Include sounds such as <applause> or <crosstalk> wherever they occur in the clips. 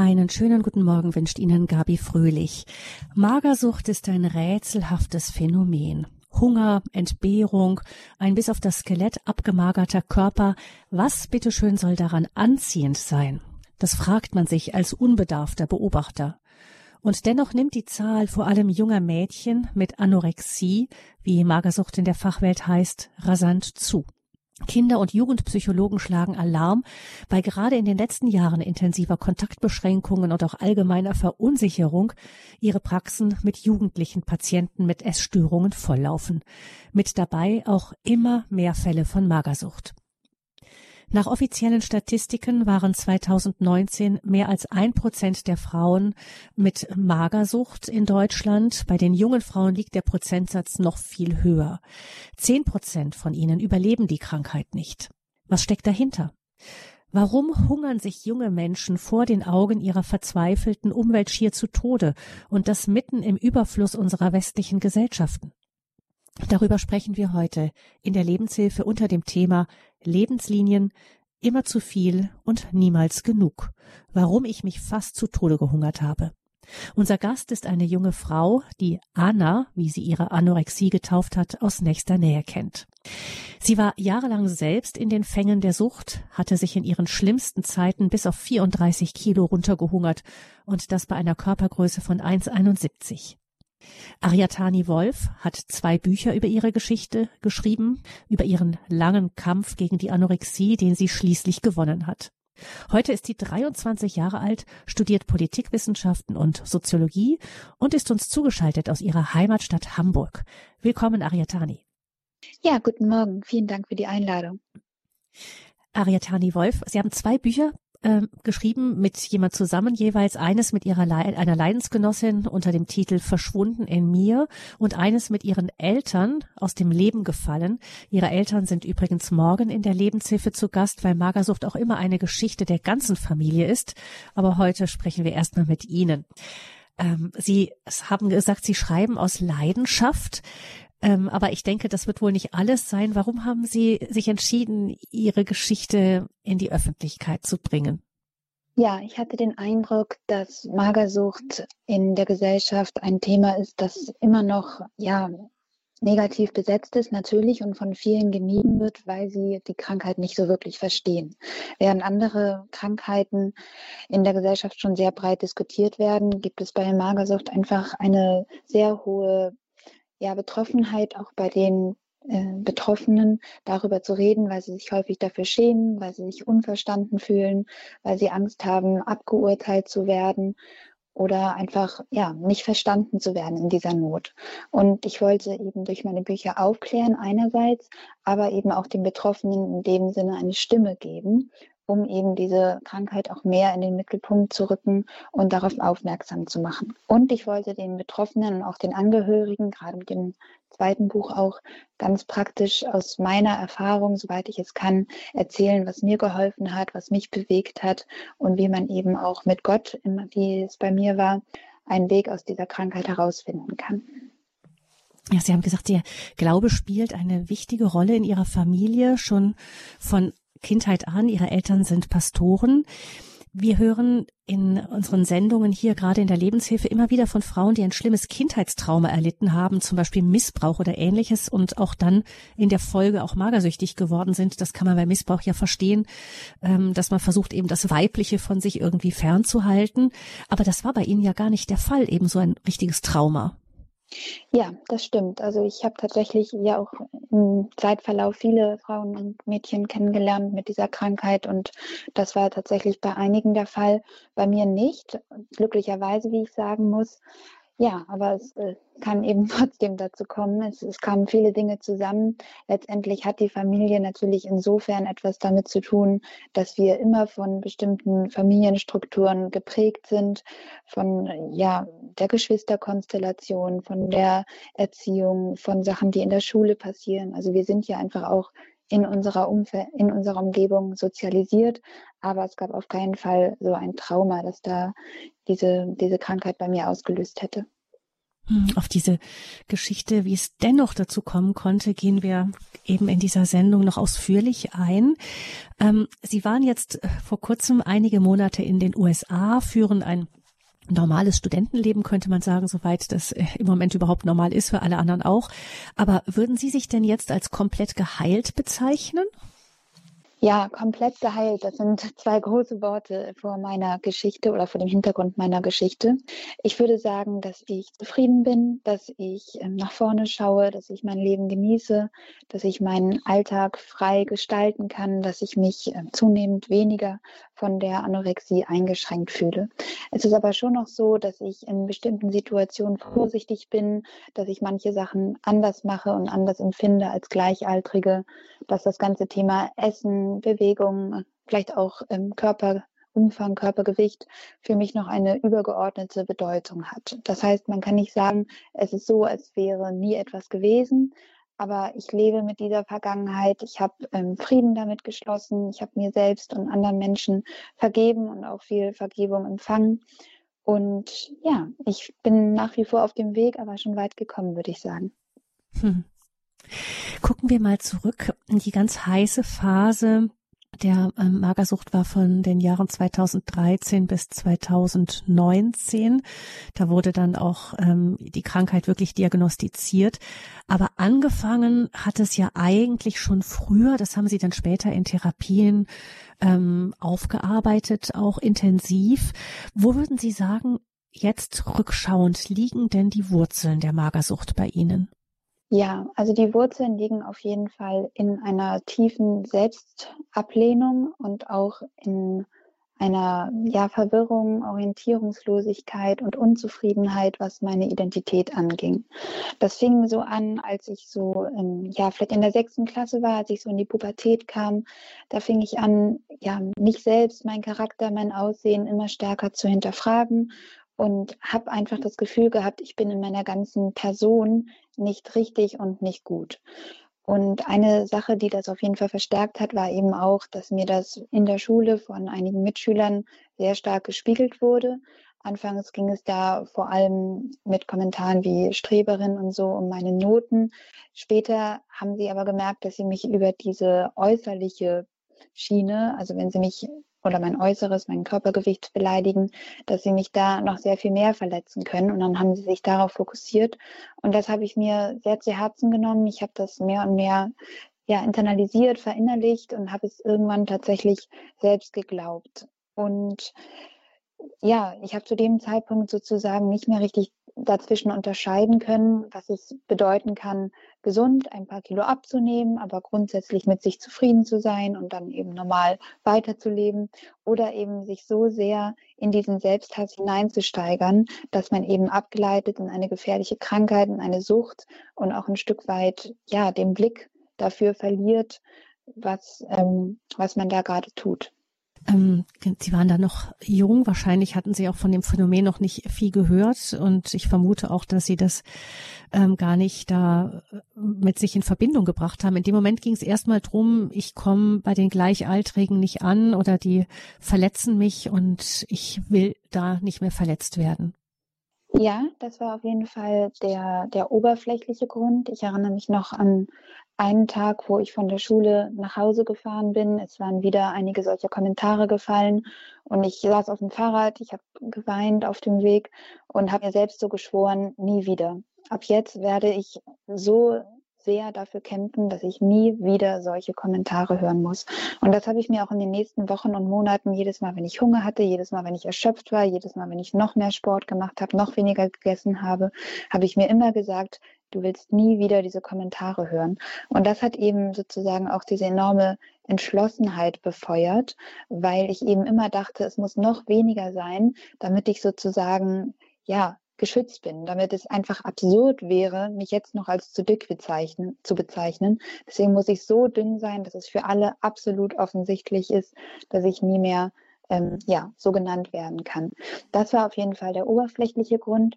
Einen schönen guten Morgen wünscht Ihnen Gabi Fröhlich. Magersucht ist ein rätselhaftes Phänomen. Hunger, Entbehrung, ein bis auf das Skelett abgemagerter Körper. Was bitteschön soll daran anziehend sein? Das fragt man sich als unbedarfter Beobachter. Und dennoch nimmt die Zahl vor allem junger Mädchen mit Anorexie, wie Magersucht in der Fachwelt heißt, rasant zu. Kinder- und Jugendpsychologen schlagen Alarm, weil gerade in den letzten Jahren intensiver Kontaktbeschränkungen und auch allgemeiner Verunsicherung ihre Praxen mit jugendlichen Patienten mit Essstörungen volllaufen. Mit dabei auch immer mehr Fälle von Magersucht. Nach offiziellen Statistiken waren 2019 mehr als ein Prozent der Frauen mit Magersucht in Deutschland. Bei den jungen Frauen liegt der Prozentsatz noch viel höher. Zehn Prozent von ihnen überleben die Krankheit nicht. Was steckt dahinter? Warum hungern sich junge Menschen vor den Augen ihrer verzweifelten Umwelt schier zu Tode und das mitten im Überfluss unserer westlichen Gesellschaften? Darüber sprechen wir heute in der Lebenshilfe unter dem Thema Lebenslinien immer zu viel und niemals genug. Warum ich mich fast zu Tode gehungert habe. Unser Gast ist eine junge Frau, die Anna, wie sie ihre Anorexie getauft hat, aus nächster Nähe kennt. Sie war jahrelang selbst in den Fängen der Sucht, hatte sich in ihren schlimmsten Zeiten bis auf 34 Kilo runtergehungert und das bei einer Körpergröße von 1,71. Ariatani Wolf hat zwei Bücher über ihre Geschichte geschrieben, über ihren langen Kampf gegen die Anorexie, den sie schließlich gewonnen hat. Heute ist sie 23 Jahre alt, studiert Politikwissenschaften und Soziologie und ist uns zugeschaltet aus ihrer Heimatstadt Hamburg. Willkommen, Ariatani. Ja, guten Morgen. Vielen Dank für die Einladung. Ariatani Wolf, Sie haben zwei Bücher äh, geschrieben mit jemand zusammen, jeweils eines mit ihrer Le einer Leidensgenossin unter dem Titel Verschwunden in mir und eines mit ihren Eltern aus dem Leben gefallen. Ihre Eltern sind übrigens morgen in der Lebenshilfe zu Gast, weil Magersucht auch immer eine Geschichte der ganzen Familie ist. Aber heute sprechen wir erstmal mit Ihnen. Ähm, Sie haben gesagt, Sie schreiben aus Leidenschaft. Ähm, aber ich denke, das wird wohl nicht alles sein. Warum haben Sie sich entschieden, Ihre Geschichte in die Öffentlichkeit zu bringen? Ja, ich hatte den Eindruck, dass Magersucht in der Gesellschaft ein Thema ist, das immer noch, ja, negativ besetzt ist natürlich und von vielen gemieden wird, weil sie die Krankheit nicht so wirklich verstehen. Während andere Krankheiten in der Gesellschaft schon sehr breit diskutiert werden, gibt es bei Magersucht einfach eine sehr hohe ja, Betroffenheit auch bei den äh, Betroffenen darüber zu reden, weil sie sich häufig dafür schämen, weil sie sich unverstanden fühlen, weil sie Angst haben, abgeurteilt zu werden oder einfach ja nicht verstanden zu werden in dieser Not. Und ich wollte eben durch meine Bücher aufklären einerseits, aber eben auch den Betroffenen in dem Sinne eine Stimme geben um eben diese Krankheit auch mehr in den Mittelpunkt zu rücken und darauf aufmerksam zu machen. Und ich wollte den Betroffenen und auch den Angehörigen, gerade mit dem zweiten Buch auch ganz praktisch aus meiner Erfahrung, soweit ich es kann, erzählen, was mir geholfen hat, was mich bewegt hat und wie man eben auch mit Gott, wie es bei mir war, einen Weg aus dieser Krankheit herausfinden kann. Ja, Sie haben gesagt, der Glaube spielt eine wichtige Rolle in Ihrer Familie schon von Kindheit an. Ihre Eltern sind Pastoren. Wir hören in unseren Sendungen hier gerade in der Lebenshilfe immer wieder von Frauen, die ein schlimmes Kindheitstrauma erlitten haben, zum Beispiel Missbrauch oder ähnliches und auch dann in der Folge auch magersüchtig geworden sind. Das kann man bei Missbrauch ja verstehen, ähm, dass man versucht eben das Weibliche von sich irgendwie fernzuhalten. Aber das war bei Ihnen ja gar nicht der Fall, eben so ein richtiges Trauma. Ja, das stimmt. Also ich habe tatsächlich ja auch im Zeitverlauf viele Frauen und Mädchen kennengelernt mit dieser Krankheit und das war tatsächlich bei einigen der Fall, bei mir nicht. Glücklicherweise, wie ich sagen muss. Ja, aber es äh, kann eben <laughs> trotzdem dazu kommen. Es, es kamen viele Dinge zusammen. Letztendlich hat die Familie natürlich insofern etwas damit zu tun, dass wir immer von bestimmten Familienstrukturen geprägt sind, von ja, der Geschwisterkonstellation, von der Erziehung, von Sachen, die in der Schule passieren. Also wir sind ja einfach auch in unserer Umfeld, in unserer Umgebung sozialisiert, aber es gab auf keinen Fall so ein Trauma, das da diese, diese Krankheit bei mir ausgelöst hätte. Hm, auf diese Geschichte, wie es dennoch dazu kommen konnte, gehen wir eben in dieser Sendung noch ausführlich ein. Ähm, Sie waren jetzt äh, vor kurzem einige Monate in den USA, führen ein normales Studentenleben, könnte man sagen, soweit das äh, im Moment überhaupt normal ist, für alle anderen auch. Aber würden Sie sich denn jetzt als komplett geheilt bezeichnen? Ja, komplett geheilt. Das sind <laughs> zwei große Worte vor meiner Geschichte oder vor dem Hintergrund meiner Geschichte. Ich würde sagen, dass ich zufrieden bin, dass ich ähm, nach vorne schaue, dass ich mein Leben genieße, dass ich meinen Alltag frei gestalten kann, dass ich mich ähm, zunehmend weniger von der Anorexie eingeschränkt fühle. Es ist aber schon noch so, dass ich in bestimmten Situationen vorsichtig bin, dass ich manche Sachen anders mache und anders empfinde als Gleichaltrige, dass das ganze Thema Essen, Bewegung, vielleicht auch im Körperumfang, Körpergewicht für mich noch eine übergeordnete Bedeutung hat. Das heißt, man kann nicht sagen, es ist so, als wäre nie etwas gewesen, aber ich lebe mit dieser Vergangenheit. Ich habe ähm, Frieden damit geschlossen. Ich habe mir selbst und anderen Menschen vergeben und auch viel Vergebung empfangen. Und ja, ich bin nach wie vor auf dem Weg, aber schon weit gekommen, würde ich sagen. Hm. Gucken wir mal zurück die ganz heiße Phase der ähm, Magersucht war von den Jahren 2013 bis 2019. Da wurde dann auch ähm, die Krankheit wirklich diagnostiziert. Aber angefangen hat es ja eigentlich schon früher. Das haben Sie dann später in Therapien ähm, aufgearbeitet, auch intensiv. Wo würden Sie sagen, jetzt rückschauend liegen denn die Wurzeln der Magersucht bei Ihnen? Ja, also die Wurzeln liegen auf jeden Fall in einer tiefen Selbstablehnung und auch in einer ja, Verwirrung, Orientierungslosigkeit und Unzufriedenheit, was meine Identität anging. Das fing so an, als ich so ähm, ja vielleicht in der sechsten Klasse war, als ich so in die Pubertät kam. Da fing ich an, ja mich selbst, mein Charakter, mein Aussehen immer stärker zu hinterfragen und habe einfach das Gefühl gehabt, ich bin in meiner ganzen Person nicht richtig und nicht gut. Und eine Sache, die das auf jeden Fall verstärkt hat, war eben auch, dass mir das in der Schule von einigen Mitschülern sehr stark gespiegelt wurde. Anfangs ging es da vor allem mit Kommentaren wie Streberin und so um meine Noten. Später haben sie aber gemerkt, dass sie mich über diese äußerliche Schiene, also wenn sie mich oder mein Äußeres, mein Körpergewicht beleidigen, dass sie mich da noch sehr viel mehr verletzen können. Und dann haben sie sich darauf fokussiert. Und das habe ich mir sehr zu Herzen genommen. Ich habe das mehr und mehr ja, internalisiert, verinnerlicht und habe es irgendwann tatsächlich selbst geglaubt. Und ja, ich habe zu dem Zeitpunkt sozusagen nicht mehr richtig dazwischen unterscheiden können, was es bedeuten kann, gesund ein paar Kilo abzunehmen, aber grundsätzlich mit sich zufrieden zu sein und dann eben normal weiterzuleben oder eben sich so sehr in diesen Selbsthass hineinzusteigern, dass man eben abgeleitet in eine gefährliche Krankheit, in eine Sucht und auch ein Stück weit ja den Blick dafür verliert, was ähm, was man da gerade tut. Ähm, Sie waren da noch jung, wahrscheinlich hatten Sie auch von dem Phänomen noch nicht viel gehört und ich vermute auch, dass Sie das ähm, gar nicht da äh, mit sich in Verbindung gebracht haben. In dem Moment ging es erstmal drum, ich komme bei den Gleichaltrigen nicht an oder die verletzen mich und ich will da nicht mehr verletzt werden. Ja, das war auf jeden Fall der, der oberflächliche Grund. Ich erinnere mich noch an einen Tag, wo ich von der Schule nach Hause gefahren bin. Es waren wieder einige solcher Kommentare gefallen und ich saß auf dem Fahrrad, ich habe geweint auf dem Weg und habe mir selbst so geschworen, nie wieder. Ab jetzt werde ich so sehr dafür kämpfen, dass ich nie wieder solche Kommentare hören muss. Und das habe ich mir auch in den nächsten Wochen und Monaten jedes Mal, wenn ich Hunger hatte, jedes Mal, wenn ich erschöpft war, jedes Mal, wenn ich noch mehr Sport gemacht habe, noch weniger gegessen habe, habe ich mir immer gesagt, du willst nie wieder diese Kommentare hören. Und das hat eben sozusagen auch diese enorme Entschlossenheit befeuert, weil ich eben immer dachte, es muss noch weniger sein, damit ich sozusagen, ja, geschützt bin, damit es einfach absurd wäre, mich jetzt noch als zu dick bezeichnen, zu bezeichnen. Deswegen muss ich so dünn sein, dass es für alle absolut offensichtlich ist, dass ich nie mehr ähm, ja, so genannt werden kann. Das war auf jeden Fall der oberflächliche Grund.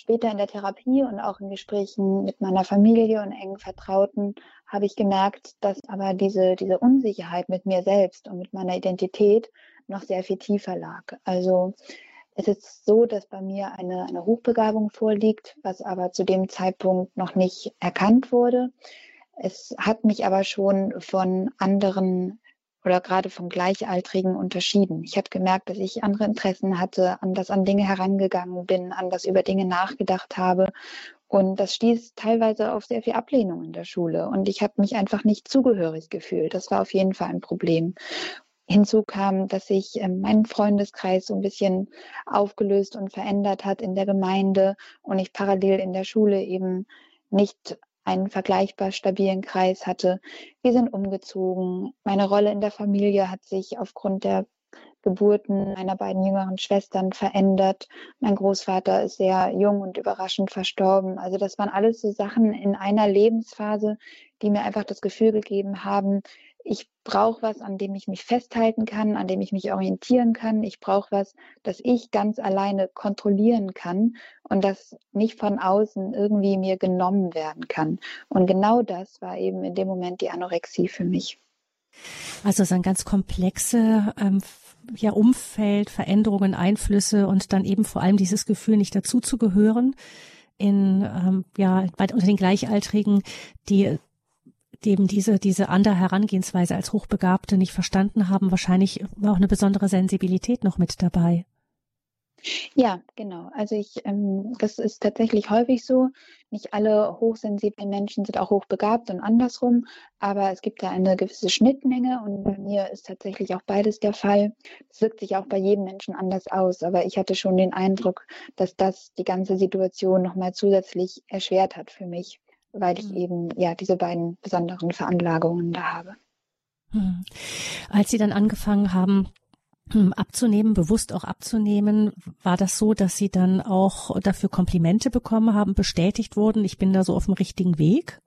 Später in der Therapie und auch in Gesprächen mit meiner Familie und engen Vertrauten habe ich gemerkt, dass aber diese, diese Unsicherheit mit mir selbst und mit meiner Identität noch sehr viel tiefer lag. Also ist es so, dass bei mir eine, eine Hochbegabung vorliegt, was aber zu dem Zeitpunkt noch nicht erkannt wurde. Es hat mich aber schon von anderen oder gerade von Gleichaltrigen unterschieden. Ich habe gemerkt, dass ich andere Interessen hatte, anders an Dinge herangegangen bin, anders über Dinge nachgedacht habe. Und das stieß teilweise auf sehr viel Ablehnung in der Schule. Und ich habe mich einfach nicht zugehörig gefühlt. Das war auf jeden Fall ein Problem. Hinzu kam, dass sich ähm, mein Freundeskreis so ein bisschen aufgelöst und verändert hat in der Gemeinde und ich parallel in der Schule eben nicht einen vergleichbar stabilen Kreis hatte. Wir sind umgezogen. Meine Rolle in der Familie hat sich aufgrund der Geburten meiner beiden jüngeren Schwestern verändert. Mein Großvater ist sehr jung und überraschend verstorben. Also das waren alles so Sachen in einer Lebensphase, die mir einfach das Gefühl gegeben haben, ich brauche was, an dem ich mich festhalten kann, an dem ich mich orientieren kann. Ich brauche was, das ich ganz alleine kontrollieren kann und das nicht von außen irgendwie mir genommen werden kann. Und genau das war eben in dem Moment die Anorexie für mich. Also es ist ein ganz komplexe ähm, ja, Umfeld, Veränderungen, Einflüsse und dann eben vor allem dieses Gefühl, nicht dazuzugehören in ähm, ja bei, unter den Gleichaltrigen, die eben diese, diese andere Herangehensweise als Hochbegabte nicht verstanden haben, wahrscheinlich auch eine besondere Sensibilität noch mit dabei. Ja, genau. Also ich, ähm, das ist tatsächlich häufig so. Nicht alle hochsensiblen Menschen sind auch hochbegabt und andersrum, aber es gibt da eine gewisse Schnittmenge und bei mir ist tatsächlich auch beides der Fall. Es wirkt sich auch bei jedem Menschen anders aus, aber ich hatte schon den Eindruck, dass das die ganze Situation nochmal zusätzlich erschwert hat für mich weil ich mhm. eben ja diese beiden besonderen Veranlagungen da habe. Mhm. Als Sie dann angefangen haben, hm, abzunehmen, bewusst auch abzunehmen, war das so, dass Sie dann auch dafür Komplimente bekommen haben, bestätigt wurden, ich bin da so auf dem richtigen Weg?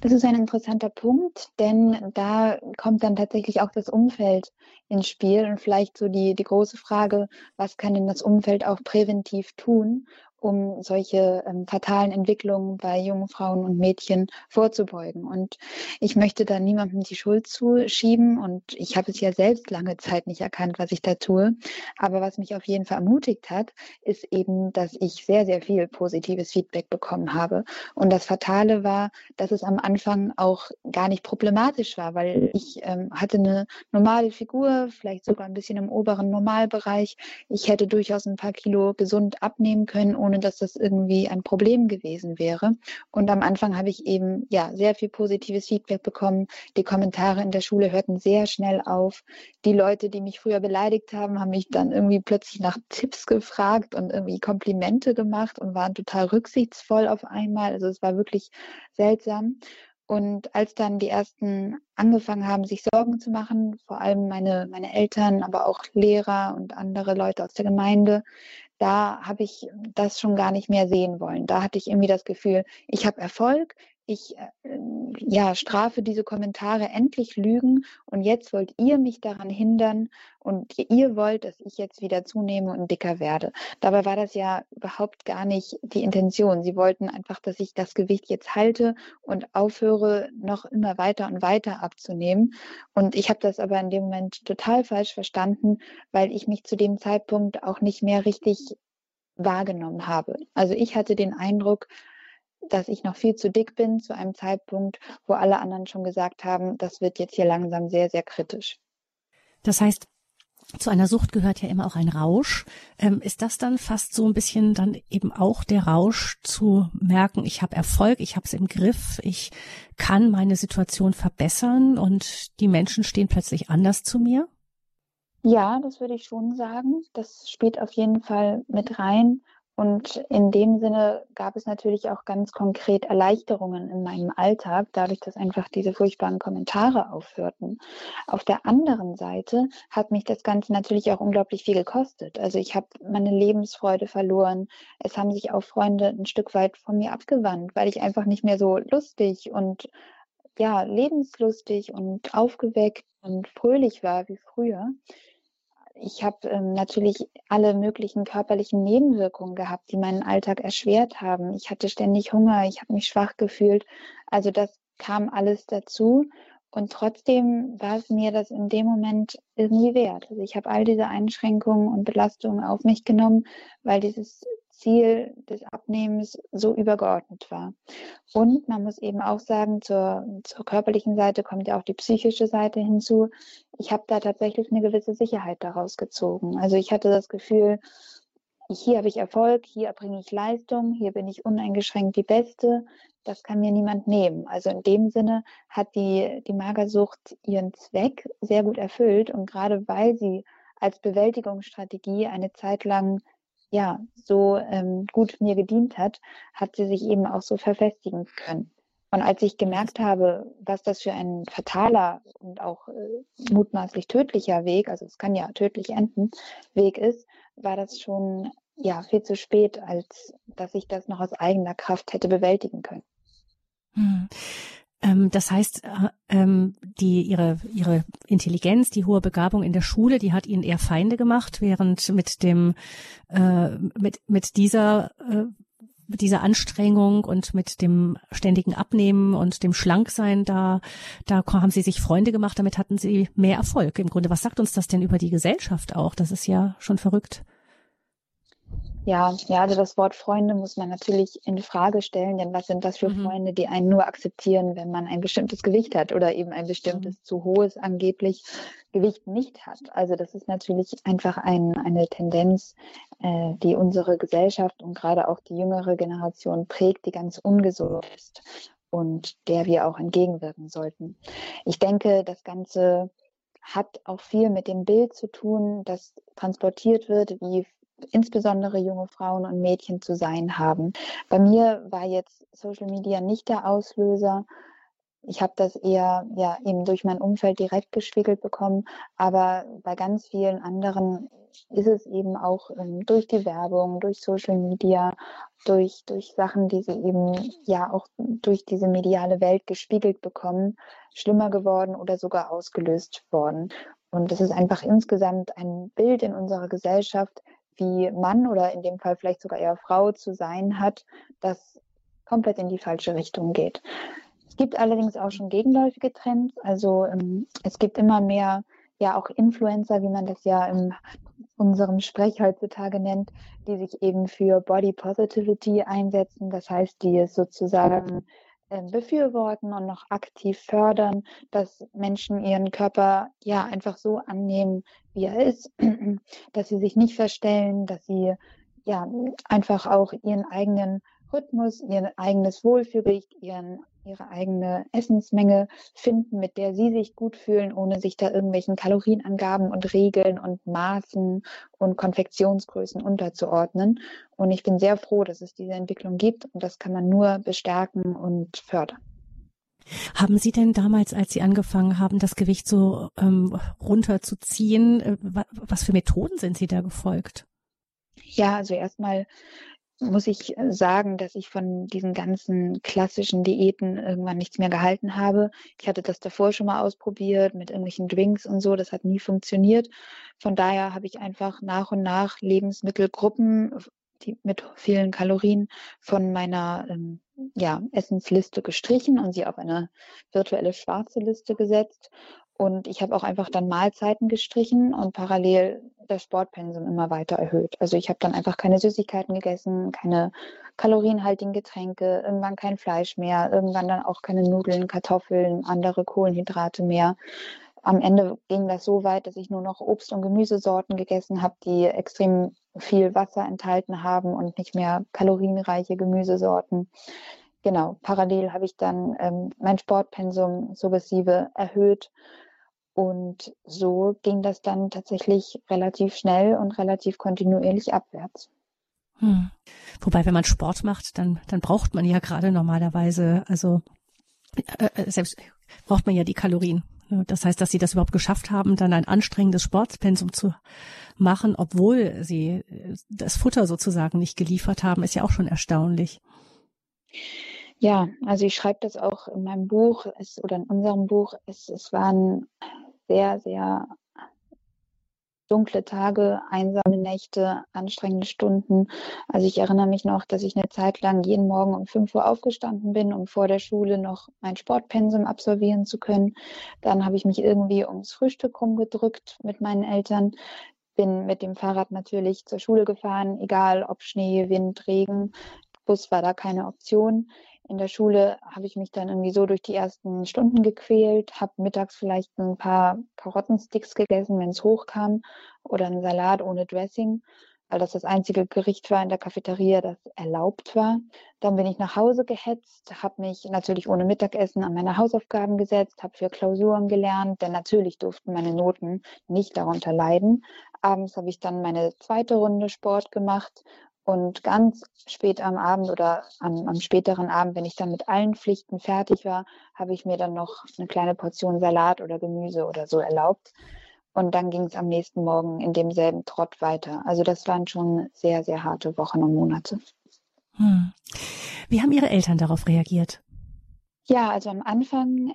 Das ist ein interessanter Punkt, denn da kommt dann tatsächlich auch das Umfeld ins Spiel und vielleicht so die, die große Frage, was kann denn das Umfeld auch präventiv tun, um solche ähm, fatalen Entwicklungen bei jungen Frauen und Mädchen vorzubeugen. Und ich möchte da niemandem die Schuld zuschieben und ich habe es ja selbst lange Zeit nicht erkannt, was ich da tue. Aber was mich auf jeden Fall ermutigt hat, ist eben, dass ich sehr, sehr viel positives Feedback bekommen habe. Und das Fatale war, dass es am Anfang auch gar nicht problematisch war, weil ich ähm, hatte eine normale Figur, vielleicht sogar ein bisschen im oberen Normalbereich. Ich hätte durchaus ein paar Kilo gesund abnehmen können, ohne ohne dass das irgendwie ein Problem gewesen wäre. Und am Anfang habe ich eben ja sehr viel positives Feedback bekommen. Die Kommentare in der Schule hörten sehr schnell auf. Die Leute, die mich früher beleidigt haben, haben mich dann irgendwie plötzlich nach Tipps gefragt und irgendwie Komplimente gemacht und waren total rücksichtsvoll auf einmal. Also es war wirklich seltsam. Und als dann die ersten angefangen haben, sich Sorgen zu machen, vor allem meine, meine Eltern, aber auch Lehrer und andere Leute aus der Gemeinde, da habe ich das schon gar nicht mehr sehen wollen. Da hatte ich irgendwie das Gefühl, ich habe Erfolg, ich äh, ja, strafe diese Kommentare endlich Lügen und jetzt wollt ihr mich daran hindern und ihr wollt, dass ich jetzt wieder zunehme und dicker werde. Dabei war das ja überhaupt gar nicht die Intention. Sie wollten einfach, dass ich das Gewicht jetzt halte und aufhöre, noch immer weiter und weiter abzunehmen. Und ich habe das aber in dem Moment total falsch verstanden, weil ich mich zu dem Zeitpunkt auch nicht mehr richtig wahrgenommen habe. Also ich hatte den Eindruck, dass ich noch viel zu dick bin zu einem Zeitpunkt, wo alle anderen schon gesagt haben, das wird jetzt hier langsam sehr, sehr kritisch. Das heißt, zu einer Sucht gehört ja immer auch ein Rausch. Ähm, ist das dann fast so ein bisschen dann eben auch der Rausch zu merken, ich habe Erfolg, ich habe es im Griff, ich kann meine Situation verbessern und die Menschen stehen plötzlich anders zu mir? Ja, das würde ich schon sagen. Das spielt auf jeden Fall mit rein. Und in dem Sinne gab es natürlich auch ganz konkret Erleichterungen in meinem Alltag, dadurch, dass einfach diese furchtbaren Kommentare aufhörten. Auf der anderen Seite hat mich das Ganze natürlich auch unglaublich viel gekostet. Also ich habe meine Lebensfreude verloren. Es haben sich auch Freunde ein Stück weit von mir abgewandt, weil ich einfach nicht mehr so lustig und ja, lebenslustig und aufgeweckt und fröhlich war wie früher ich habe ähm, natürlich alle möglichen körperlichen Nebenwirkungen gehabt, die meinen Alltag erschwert haben. Ich hatte ständig Hunger, ich habe mich schwach gefühlt. Also das kam alles dazu. Und trotzdem war es mir das in dem Moment irgendwie wert. Also ich habe all diese Einschränkungen und Belastungen auf mich genommen, weil dieses Ziel des Abnehmens so übergeordnet war. Und man muss eben auch sagen, zur, zur körperlichen Seite kommt ja auch die psychische Seite hinzu. Ich habe da tatsächlich eine gewisse Sicherheit daraus gezogen. Also ich hatte das Gefühl, hier habe ich Erfolg, hier erbringe ich Leistung, hier bin ich uneingeschränkt die Beste. Das kann mir niemand nehmen. Also in dem Sinne hat die, die Magersucht ihren Zweck sehr gut erfüllt. Und gerade weil sie als Bewältigungsstrategie eine Zeit lang ja so ähm, gut mir gedient hat, hat sie sich eben auch so verfestigen können. Und als ich gemerkt habe, was das für ein fataler und auch äh, mutmaßlich tödlicher Weg, also es kann ja tödlich enden, Weg ist, war das schon ja viel zu spät, als dass ich das noch aus eigener Kraft hätte bewältigen können. Hm. Ähm, das heißt, äh, ähm, die, ihre, ihre Intelligenz, die hohe Begabung in der Schule, die hat ihnen eher Feinde gemacht, während mit dem, äh, mit, mit dieser, äh, mit dieser Anstrengung und mit dem ständigen Abnehmen und dem Schlanksein, da, da haben sie sich Freunde gemacht, damit hatten sie mehr Erfolg. Im Grunde, was sagt uns das denn über die Gesellschaft auch? Das ist ja schon verrückt. Ja, ja, also das Wort Freunde muss man natürlich in Frage stellen, denn was sind das für mhm. Freunde, die einen nur akzeptieren, wenn man ein bestimmtes Gewicht hat oder eben ein bestimmtes mhm. zu hohes angeblich Gewicht nicht hat? Also das ist natürlich einfach ein, eine Tendenz, äh, die unsere Gesellschaft und gerade auch die jüngere Generation prägt, die ganz ungesund ist und der wir auch entgegenwirken sollten. Ich denke, das Ganze hat auch viel mit dem Bild zu tun, das transportiert wird, wie insbesondere junge Frauen und Mädchen zu sein haben. Bei mir war jetzt Social Media nicht der Auslöser. Ich habe das eher ja eben durch mein Umfeld direkt gespiegelt bekommen, aber bei ganz vielen anderen ist es eben auch ähm, durch die Werbung, durch Social Media, durch durch Sachen, die sie eben ja auch durch diese mediale Welt gespiegelt bekommen, schlimmer geworden oder sogar ausgelöst worden. Und es ist einfach insgesamt ein Bild in unserer Gesellschaft, wie Mann oder in dem Fall vielleicht sogar eher Frau zu sein hat, das komplett in die falsche Richtung geht. Es gibt allerdings auch schon gegenläufige Trends. Also ähm, es gibt immer mehr ja auch Influencer, wie man das ja in unserem Sprech heutzutage nennt, die sich eben für Body Positivity einsetzen. Das heißt, die es sozusagen ähm, befürworten und noch aktiv fördern, dass Menschen ihren Körper ja einfach so annehmen, wie er ist, <clears throat> dass sie sich nicht verstellen, dass sie ja einfach auch ihren eigenen Rhythmus, ihr eigenes Wohlfühlgewicht, ihren ihre eigene Essensmenge finden, mit der sie sich gut fühlen, ohne sich da irgendwelchen Kalorienangaben und Regeln und Maßen und Konfektionsgrößen unterzuordnen. Und ich bin sehr froh, dass es diese Entwicklung gibt und das kann man nur bestärken und fördern. Haben Sie denn damals, als Sie angefangen haben, das Gewicht so ähm, runterzuziehen, äh, was für Methoden sind Sie da gefolgt? Ja, also erstmal muss ich äh, sagen, dass ich von diesen ganzen klassischen Diäten irgendwann nichts mehr gehalten habe. Ich hatte das davor schon mal ausprobiert mit irgendwelchen Drinks und so. Das hat nie funktioniert. Von daher habe ich einfach nach und nach Lebensmittelgruppen die mit vielen Kalorien von meiner ähm, ja, Essensliste gestrichen und sie auf eine virtuelle schwarze Liste gesetzt. Und ich habe auch einfach dann Mahlzeiten gestrichen und parallel das Sportpensum immer weiter erhöht. Also ich habe dann einfach keine Süßigkeiten gegessen, keine kalorienhaltigen Getränke, irgendwann kein Fleisch mehr, irgendwann dann auch keine Nudeln, Kartoffeln, andere Kohlenhydrate mehr. Am Ende ging das so weit, dass ich nur noch Obst- und Gemüsesorten gegessen habe, die extrem viel Wasser enthalten haben und nicht mehr kalorienreiche Gemüsesorten. Genau, parallel habe ich dann ähm, mein Sportpensum suggestive erhöht und so ging das dann tatsächlich relativ schnell und relativ kontinuierlich abwärts. Hm. Wobei, wenn man Sport macht, dann, dann braucht man ja gerade normalerweise, also äh, äh selbst braucht man ja die Kalorien. Das heißt, dass sie das überhaupt geschafft haben, dann ein anstrengendes Sportpensum zu machen, obwohl sie äh, das Futter sozusagen nicht geliefert haben, ist ja auch schon erstaunlich. Ja, also ich schreibe das auch in meinem Buch es, oder in unserem Buch. Es, es waren sehr, sehr dunkle Tage, einsame Nächte, anstrengende Stunden. Also ich erinnere mich noch, dass ich eine Zeit lang jeden Morgen um 5 Uhr aufgestanden bin, um vor der Schule noch mein Sportpensum absolvieren zu können. Dann habe ich mich irgendwie ums Frühstück rumgedrückt mit meinen Eltern. Bin mit dem Fahrrad natürlich zur Schule gefahren, egal ob Schnee, Wind, Regen. Bus war da keine Option. In der Schule habe ich mich dann irgendwie so durch die ersten Stunden gequält, habe mittags vielleicht ein paar Karottensticks gegessen, wenn es hochkam, oder einen Salat ohne Dressing, weil das das einzige Gericht war in der Cafeteria, das erlaubt war. Dann bin ich nach Hause gehetzt, habe mich natürlich ohne Mittagessen an meine Hausaufgaben gesetzt, habe für Klausuren gelernt, denn natürlich durften meine Noten nicht darunter leiden. Abends habe ich dann meine zweite Runde Sport gemacht und ganz spät am Abend oder am, am, späteren Abend, wenn ich dann mit allen Pflichten fertig war, habe ich mir dann noch eine kleine Portion Salat oder Gemüse oder so erlaubt. Und dann ging es am nächsten Morgen in demselben Trott weiter. Also das waren schon sehr, sehr harte Wochen und Monate. Hm. Wie haben Ihre Eltern darauf reagiert? Ja, also am Anfang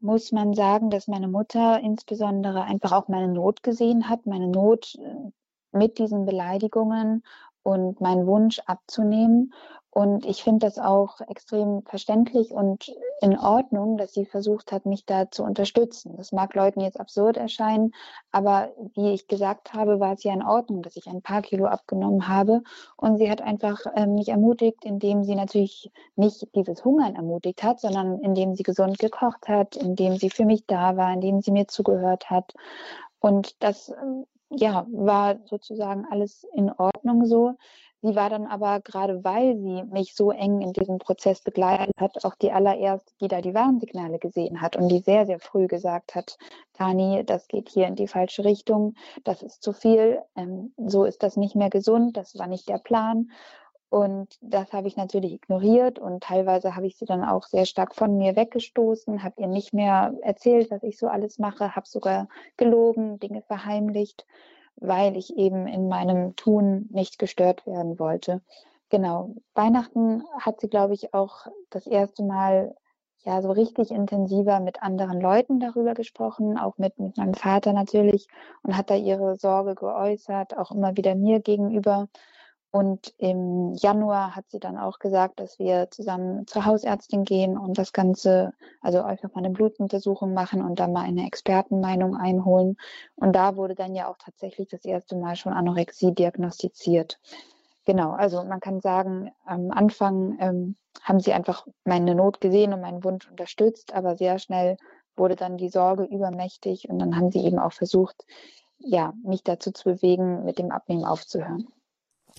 muss man sagen, dass meine Mutter insbesondere einfach auch meine Not gesehen hat, meine Not äh, mit diesen Beleidigungen und meinen Wunsch abzunehmen. Und ich finde das auch extrem verständlich und in Ordnung, dass sie versucht hat, mich da zu unterstützen. Das mag Leuten jetzt absurd erscheinen, aber wie ich gesagt habe, war es ja in Ordnung, dass ich ein paar Kilo abgenommen habe. Und sie hat einfach äh, mich ermutigt, indem sie natürlich nicht dieses Hungern ermutigt hat, sondern indem sie gesund gekocht hat, indem sie für mich da war, indem sie mir zugehört hat. Und das ähm, ja, war sozusagen alles in Ordnung so. Sie war dann aber gerade, weil sie mich so eng in diesem Prozess begleitet hat, auch die allererste, die da die Warnsignale gesehen hat und die sehr, sehr früh gesagt hat, Tani, das geht hier in die falsche Richtung, das ist zu viel, ähm, so ist das nicht mehr gesund, das war nicht der Plan. Und das habe ich natürlich ignoriert und teilweise habe ich sie dann auch sehr stark von mir weggestoßen, habe ihr nicht mehr erzählt, was ich so alles mache, habe sogar gelogen, Dinge verheimlicht, weil ich eben in meinem Tun nicht gestört werden wollte. Genau. Weihnachten hat sie, glaube ich, auch das erste Mal ja so richtig intensiver mit anderen Leuten darüber gesprochen, auch mit, mit meinem Vater natürlich und hat da ihre Sorge geäußert, auch immer wieder mir gegenüber. Und im Januar hat sie dann auch gesagt, dass wir zusammen zur Hausärztin gehen und das Ganze, also einfach mal eine Blutuntersuchung machen und dann mal eine Expertenmeinung einholen. Und da wurde dann ja auch tatsächlich das erste Mal schon Anorexie diagnostiziert. Genau, also man kann sagen, am Anfang ähm, haben sie einfach meine Not gesehen und meinen Wunsch unterstützt, aber sehr schnell wurde dann die Sorge übermächtig und dann haben sie eben auch versucht, ja, mich dazu zu bewegen, mit dem Abnehmen aufzuhören.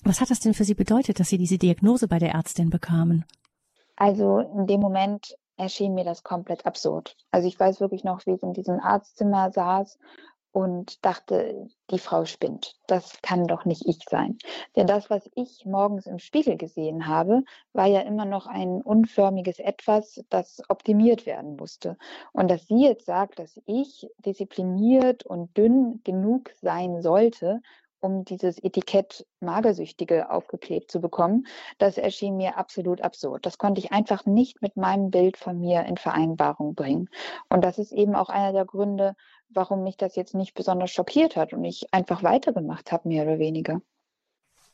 Was hat das denn für Sie bedeutet, dass Sie diese Diagnose bei der Ärztin bekamen? Also in dem Moment erschien mir das komplett absurd. Also ich weiß wirklich noch, wie ich in diesem Arztzimmer saß und dachte, die Frau spinnt. Das kann doch nicht ich sein. Denn das, was ich morgens im Spiegel gesehen habe, war ja immer noch ein unförmiges Etwas, das optimiert werden musste. Und dass sie jetzt sagt, dass ich diszipliniert und dünn genug sein sollte, um dieses Etikett Magersüchtige aufgeklebt zu bekommen, das erschien mir absolut absurd. Das konnte ich einfach nicht mit meinem Bild von mir in Vereinbarung bringen. Und das ist eben auch einer der Gründe, warum mich das jetzt nicht besonders schockiert hat und ich einfach weitergemacht habe, mehr oder weniger.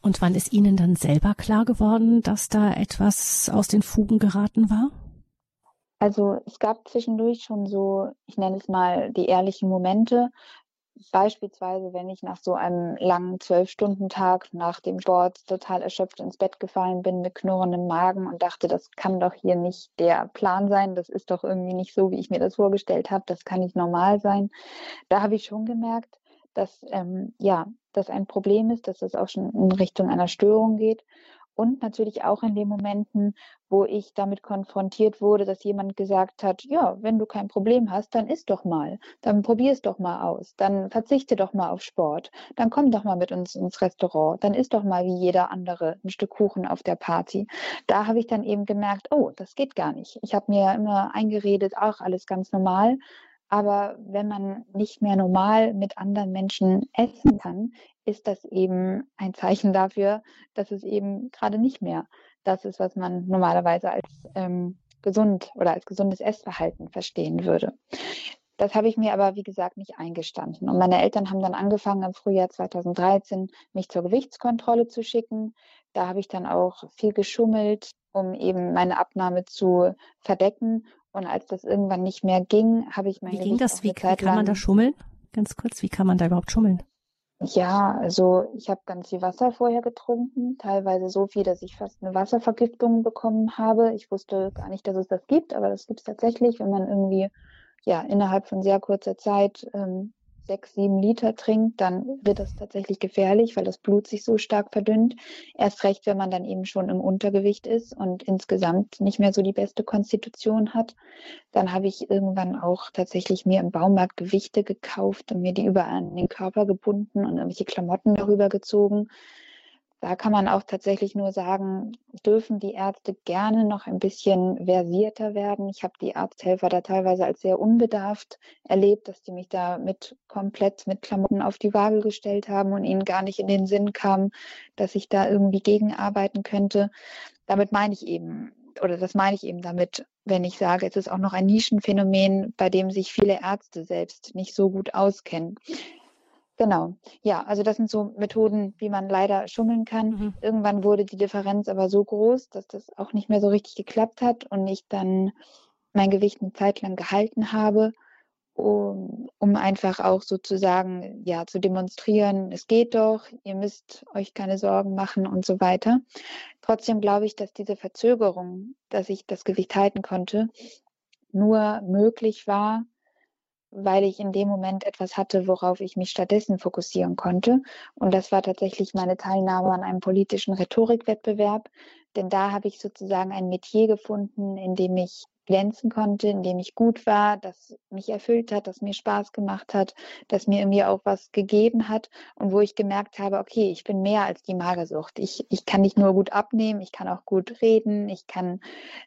Und wann ist Ihnen dann selber klar geworden, dass da etwas aus den Fugen geraten war? Also es gab zwischendurch schon so, ich nenne es mal die ehrlichen Momente, Beispielsweise, wenn ich nach so einem langen Zwölf-Stunden-Tag nach dem Sport total erschöpft ins Bett gefallen bin mit knurrendem Magen und dachte, das kann doch hier nicht der Plan sein, das ist doch irgendwie nicht so, wie ich mir das vorgestellt habe, das kann nicht normal sein. Da habe ich schon gemerkt, dass ähm, ja, das ein Problem ist, dass es auch schon in Richtung einer Störung geht und natürlich auch in den Momenten, wo ich damit konfrontiert wurde, dass jemand gesagt hat, ja, wenn du kein Problem hast, dann isst doch mal, dann probier es doch mal aus, dann verzichte doch mal auf Sport, dann komm doch mal mit uns ins Restaurant, dann isst doch mal wie jeder andere ein Stück Kuchen auf der Party. Da habe ich dann eben gemerkt, oh, das geht gar nicht. Ich habe mir immer eingeredet, auch alles ganz normal. Aber wenn man nicht mehr normal mit anderen Menschen essen kann, ist das eben ein Zeichen dafür, dass es eben gerade nicht mehr das ist, was man normalerweise als ähm, gesund oder als gesundes Essverhalten verstehen würde. Das habe ich mir aber, wie gesagt, nicht eingestanden. Und meine Eltern haben dann angefangen, im Frühjahr 2013 mich zur Gewichtskontrolle zu schicken. Da habe ich dann auch viel geschummelt, um eben meine Abnahme zu verdecken. Und als das irgendwann nicht mehr ging, habe ich mein Wie ging das? Wie, wie kann man da schummeln? Ganz kurz, wie kann man da überhaupt schummeln? Ja, also ich habe ganz viel Wasser vorher getrunken, teilweise so viel, dass ich fast eine Wasservergiftung bekommen habe. Ich wusste gar nicht, dass es das gibt, aber das gibt es tatsächlich, wenn man irgendwie ja innerhalb von sehr kurzer Zeit ähm, sechs, sieben Liter trinkt, dann wird das tatsächlich gefährlich, weil das Blut sich so stark verdünnt. Erst recht, wenn man dann eben schon im Untergewicht ist und insgesamt nicht mehr so die beste Konstitution hat. Dann habe ich irgendwann auch tatsächlich mir im Baumarkt Gewichte gekauft und mir die überall an den Körper gebunden und irgendwelche Klamotten darüber gezogen da kann man auch tatsächlich nur sagen, dürfen die Ärzte gerne noch ein bisschen versierter werden. Ich habe die Arzthelfer da teilweise als sehr unbedarft erlebt, dass die mich da mit komplett mit Klamotten auf die Waage gestellt haben und ihnen gar nicht in den Sinn kam, dass ich da irgendwie gegenarbeiten könnte. Damit meine ich eben, oder das meine ich eben damit, wenn ich sage, es ist auch noch ein Nischenphänomen, bei dem sich viele Ärzte selbst nicht so gut auskennen. Genau. Ja, also das sind so Methoden, wie man leider schummeln kann. Mhm. Irgendwann wurde die Differenz aber so groß, dass das auch nicht mehr so richtig geklappt hat und ich dann mein Gewicht eine Zeit lang gehalten habe, um, um einfach auch sozusagen ja zu demonstrieren, es geht doch, ihr müsst euch keine Sorgen machen und so weiter. Trotzdem glaube ich, dass diese Verzögerung, dass ich das Gewicht halten konnte, nur möglich war, weil ich in dem Moment etwas hatte, worauf ich mich stattdessen fokussieren konnte. Und das war tatsächlich meine Teilnahme an einem politischen Rhetorikwettbewerb. Denn da habe ich sozusagen ein Metier gefunden, in dem ich glänzen konnte, in dem ich gut war, das mich erfüllt hat, das mir Spaß gemacht hat, das mir irgendwie auch was gegeben hat und wo ich gemerkt habe, okay, ich bin mehr als die Magersucht. Ich, ich kann nicht nur gut abnehmen, ich kann auch gut reden, ich kann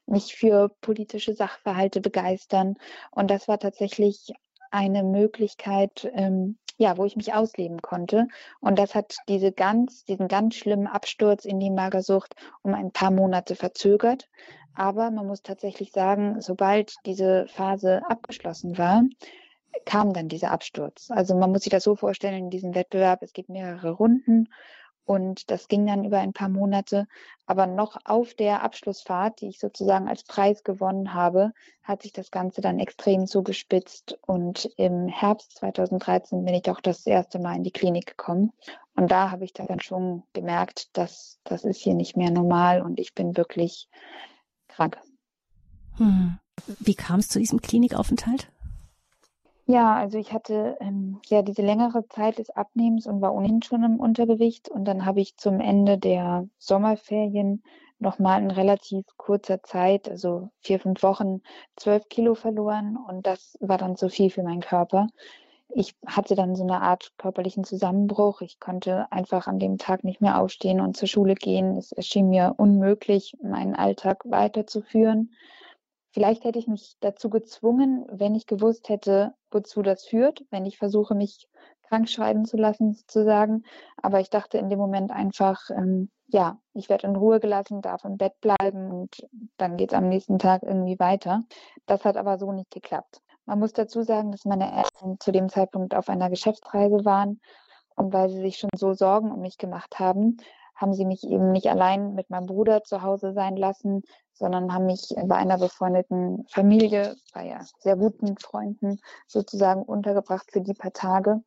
mich für politische Sachverhalte begeistern. Und das war tatsächlich eine Möglichkeit, ähm, ja, wo ich mich ausleben konnte. Und das hat diese ganz, diesen ganz schlimmen Absturz in die Magersucht um ein paar Monate verzögert. Aber man muss tatsächlich sagen, sobald diese Phase abgeschlossen war, kam dann dieser Absturz. Also man muss sich das so vorstellen, in diesem Wettbewerb, es gibt mehrere Runden und das ging dann über ein paar Monate. Aber noch auf der Abschlussfahrt, die ich sozusagen als Preis gewonnen habe, hat sich das Ganze dann extrem zugespitzt. Und im Herbst 2013 bin ich auch das erste Mal in die Klinik gekommen. Und da habe ich dann schon gemerkt, dass das ist hier nicht mehr normal und ich bin wirklich krank. Hm. Wie kam es zu diesem Klinikaufenthalt? Ja, also ich hatte ähm, ja diese längere Zeit des Abnehmens und war ohnehin schon im Untergewicht. Und dann habe ich zum Ende der Sommerferien nochmal in relativ kurzer Zeit, also vier, fünf Wochen, zwölf Kilo verloren. Und das war dann zu viel für meinen Körper. Ich hatte dann so eine Art körperlichen Zusammenbruch. Ich konnte einfach an dem Tag nicht mehr aufstehen und zur Schule gehen. Es erschien mir unmöglich, meinen Alltag weiterzuführen. Vielleicht hätte ich mich dazu gezwungen, wenn ich gewusst hätte, wozu das führt, wenn ich versuche, mich krank schreiben zu lassen, sozusagen. Aber ich dachte in dem Moment einfach, ähm, ja, ich werde in Ruhe gelassen, darf im Bett bleiben und dann geht es am nächsten Tag irgendwie weiter. Das hat aber so nicht geklappt. Man muss dazu sagen, dass meine Eltern zu dem Zeitpunkt auf einer Geschäftsreise waren und weil sie sich schon so Sorgen um mich gemacht haben, haben sie mich eben nicht allein mit meinem Bruder zu Hause sein lassen, sondern haben mich bei einer befreundeten Familie, bei ja, sehr guten Freunden sozusagen untergebracht für die paar Tage.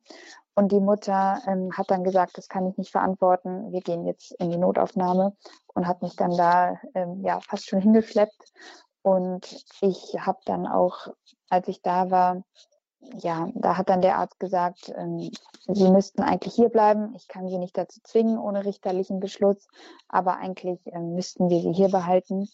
Und die Mutter ähm, hat dann gesagt, das kann ich nicht verantworten, wir gehen jetzt in die Notaufnahme und hat mich dann da ähm, ja fast schon hingeschleppt. Und ich habe dann auch, als ich da war, ja, da hat dann der Arzt gesagt, ähm, Sie müssten eigentlich hier bleiben. Ich kann Sie nicht dazu zwingen ohne richterlichen Beschluss, aber eigentlich ähm, müssten wir Sie hier behalten.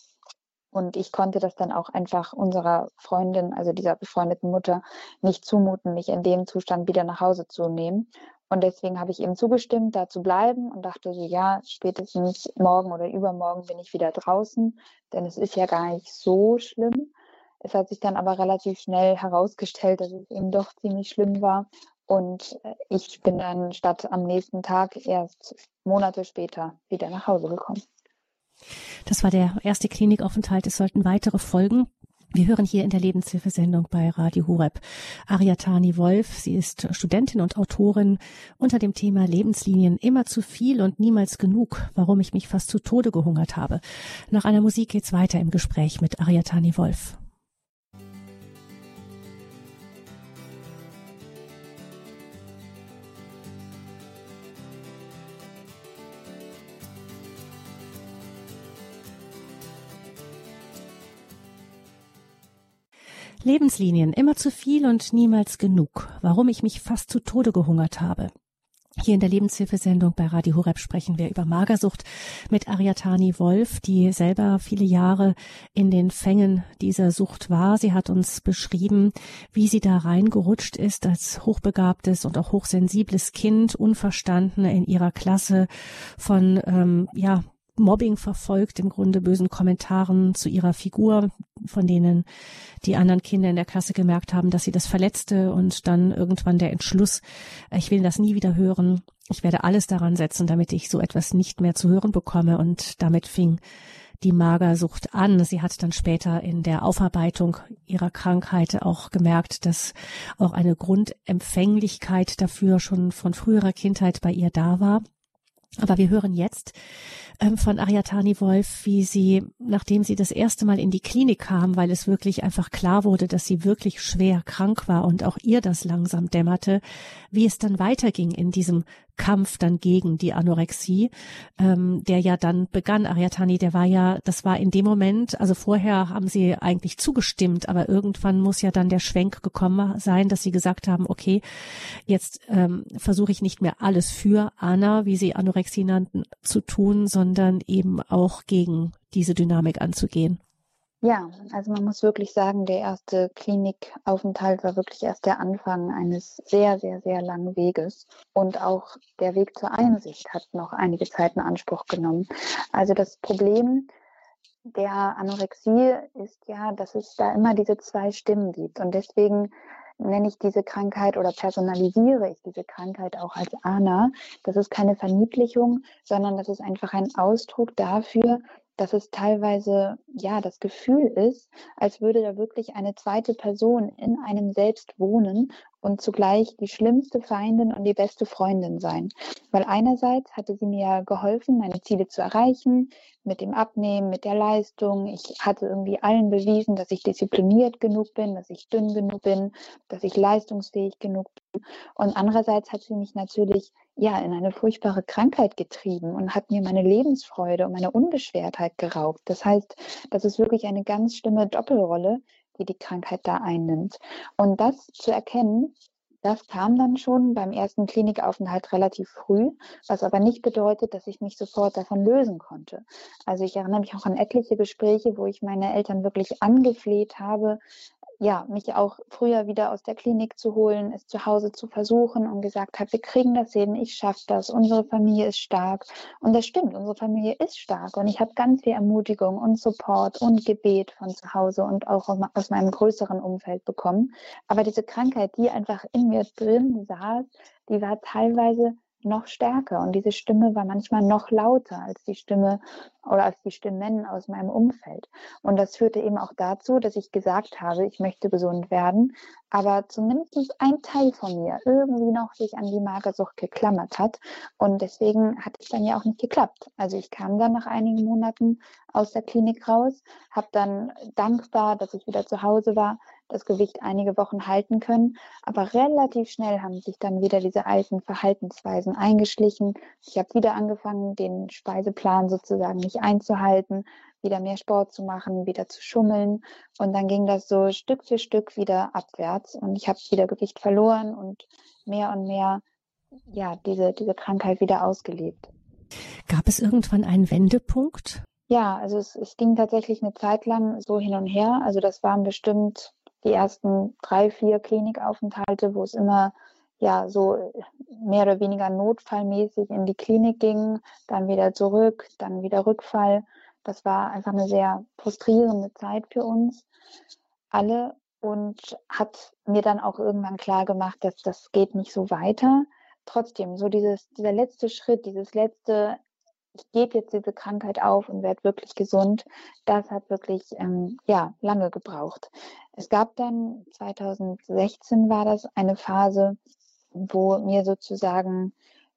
Und ich konnte das dann auch einfach unserer Freundin, also dieser befreundeten Mutter, nicht zumuten, mich in dem Zustand wieder nach Hause zu nehmen. Und deswegen habe ich eben zugestimmt, da zu bleiben und dachte so, ja, spätestens morgen oder übermorgen bin ich wieder draußen, denn es ist ja gar nicht so schlimm. Es hat sich dann aber relativ schnell herausgestellt, dass es eben doch ziemlich schlimm war. Und äh, ich bin dann statt am nächsten Tag erst Monate später wieder nach Hause gekommen. Das war der erste Klinikaufenthalt. Es sollten weitere folgen. Wir hören hier in der Lebenshilfesendung bei Radio Horeb Ariatani Wolf. Sie ist Studentin und Autorin unter dem Thema Lebenslinien immer zu viel und niemals genug, warum ich mich fast zu Tode gehungert habe. Nach einer Musik geht's weiter im Gespräch mit Ariatani Wolf. Lebenslinien, immer zu viel und niemals genug. Warum ich mich fast zu Tode gehungert habe. Hier in der Lebenshilfesendung bei Radio Horeb sprechen wir über Magersucht mit Ariatani Wolf, die selber viele Jahre in den Fängen dieser Sucht war. Sie hat uns beschrieben, wie sie da reingerutscht ist als hochbegabtes und auch hochsensibles Kind, unverstanden in ihrer Klasse von ähm, ja Mobbing verfolgt, im Grunde bösen Kommentaren zu ihrer Figur, von denen die anderen Kinder in der Klasse gemerkt haben, dass sie das verletzte und dann irgendwann der Entschluss, ich will das nie wieder hören, ich werde alles daran setzen, damit ich so etwas nicht mehr zu hören bekomme und damit fing die Magersucht an. Sie hat dann später in der Aufarbeitung ihrer Krankheit auch gemerkt, dass auch eine Grundempfänglichkeit dafür schon von früherer Kindheit bei ihr da war. Aber wir hören jetzt von Ariatani Wolf, wie sie, nachdem sie das erste Mal in die Klinik kam, weil es wirklich einfach klar wurde, dass sie wirklich schwer krank war und auch ihr das langsam dämmerte, wie es dann weiterging in diesem Kampf dann gegen die Anorexie, ähm, der ja dann begann. Ariatani, der war ja, das war in dem Moment, also vorher haben sie eigentlich zugestimmt, aber irgendwann muss ja dann der Schwenk gekommen sein, dass sie gesagt haben, okay, jetzt ähm, versuche ich nicht mehr alles für Anna, wie sie Anorexie nannten, zu tun, sondern eben auch gegen diese Dynamik anzugehen. Ja, also man muss wirklich sagen, der erste Klinikaufenthalt war wirklich erst der Anfang eines sehr, sehr, sehr langen Weges. Und auch der Weg zur Einsicht hat noch einige Zeit in Anspruch genommen. Also das Problem der Anorexie ist ja, dass es da immer diese zwei Stimmen gibt. Und deswegen nenne ich diese Krankheit oder personalisiere ich diese Krankheit auch als ANA. Das ist keine Verniedlichung, sondern das ist einfach ein Ausdruck dafür, dass es teilweise ja das Gefühl ist, als würde da wirklich eine zweite Person in einem selbst wohnen und zugleich die schlimmste Feindin und die beste Freundin sein. Weil einerseits hatte sie mir geholfen, meine Ziele zu erreichen, mit dem Abnehmen, mit der Leistung. Ich hatte irgendwie allen bewiesen, dass ich diszipliniert genug bin, dass ich dünn genug bin, dass ich leistungsfähig genug bin. Und andererseits hat sie mich natürlich ja, in eine furchtbare Krankheit getrieben und hat mir meine Lebensfreude und meine Unbeschwertheit geraubt. Das heißt, das ist wirklich eine ganz schlimme Doppelrolle, die die Krankheit da einnimmt. Und das zu erkennen, das kam dann schon beim ersten Klinikaufenthalt relativ früh, was aber nicht bedeutet, dass ich mich sofort davon lösen konnte. Also ich erinnere mich auch an etliche Gespräche, wo ich meine Eltern wirklich angefleht habe, ja, mich auch früher wieder aus der Klinik zu holen, es zu Hause zu versuchen und gesagt habe, wir kriegen das hin, ich schaffe das, unsere Familie ist stark. Und das stimmt, unsere Familie ist stark und ich habe ganz viel Ermutigung und Support und Gebet von zu Hause und auch aus meinem größeren Umfeld bekommen. Aber diese Krankheit, die einfach in mir drin saß, die war teilweise noch stärker und diese Stimme war manchmal noch lauter als die Stimme oder als die Stimmen aus meinem Umfeld. Und das führte eben auch dazu, dass ich gesagt habe, ich möchte gesund werden, aber zumindest ein Teil von mir irgendwie noch sich an die Magersucht geklammert hat. Und deswegen hat es dann ja auch nicht geklappt. Also ich kam dann nach einigen Monaten aus der Klinik raus, habe dann dankbar, dass ich wieder zu Hause war, das Gewicht einige Wochen halten können. Aber relativ schnell haben sich dann wieder diese alten Verhaltensweisen eingeschlichen. Ich habe wieder angefangen, den Speiseplan sozusagen nicht einzuhalten, wieder mehr Sport zu machen, wieder zu schummeln. Und dann ging das so Stück für Stück wieder abwärts. Und ich habe wieder Gewicht verloren und mehr und mehr ja, diese, diese Krankheit wieder ausgelebt. Gab es irgendwann einen Wendepunkt? Ja, also es, es ging tatsächlich eine Zeit lang so hin und her. Also das waren bestimmt die ersten drei, vier Klinikaufenthalte, wo es immer ja so mehr oder weniger notfallmäßig in die Klinik ging, dann wieder zurück, dann wieder Rückfall. Das war einfach eine sehr frustrierende Zeit für uns alle und hat mir dann auch irgendwann klar gemacht, dass das geht nicht so weiter. Trotzdem, so dieses, dieser letzte Schritt, dieses letzte ich gebe jetzt diese Krankheit auf und werde wirklich gesund, das hat wirklich ähm, ja lange gebraucht. Es gab dann 2016 war das eine Phase, wo mir sozusagen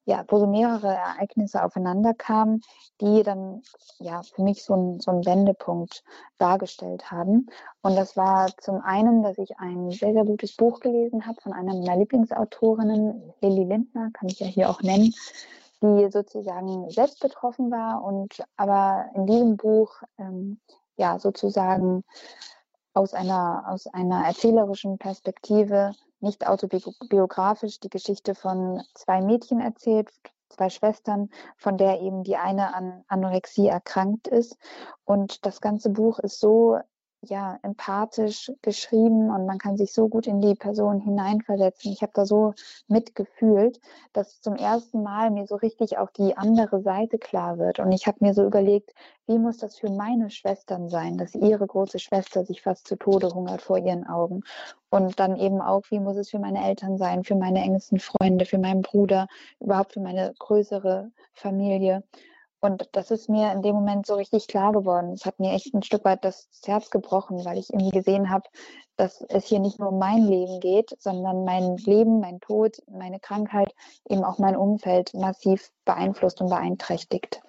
ja, wo so mehrere Ereignisse aufeinander kamen, die dann ja für mich so ein, so ein Wendepunkt dargestellt haben. Und das war zum einen, dass ich ein sehr, sehr gutes Buch gelesen habe von einer meiner Lieblingsautorinnen, Lilly Lindner, kann ich ja hier auch nennen, die sozusagen selbst betroffen war und aber in diesem Buch ähm, ja sozusagen aus einer, aus einer erzählerischen Perspektive nicht autobiografisch die Geschichte von zwei Mädchen erzählt, zwei Schwestern, von der eben die eine an Anorexie erkrankt ist. Und das ganze Buch ist so ja, empathisch geschrieben und man kann sich so gut in die Person hineinversetzen. Ich habe da so mitgefühlt, dass zum ersten Mal mir so richtig auch die andere Seite klar wird. Und ich habe mir so überlegt, wie muss das für meine Schwestern sein, dass ihre große Schwester sich fast zu Tode hungert vor ihren Augen. Und dann eben auch, wie muss es für meine Eltern sein, für meine engsten Freunde, für meinen Bruder, überhaupt für meine größere Familie. Und das ist mir in dem Moment so richtig klar geworden. Es hat mir echt ein Stück weit das Herz gebrochen, weil ich irgendwie gesehen habe, dass es hier nicht nur um mein Leben geht, sondern mein Leben, mein Tod, meine Krankheit, eben auch mein Umfeld massiv beeinflusst und beeinträchtigt.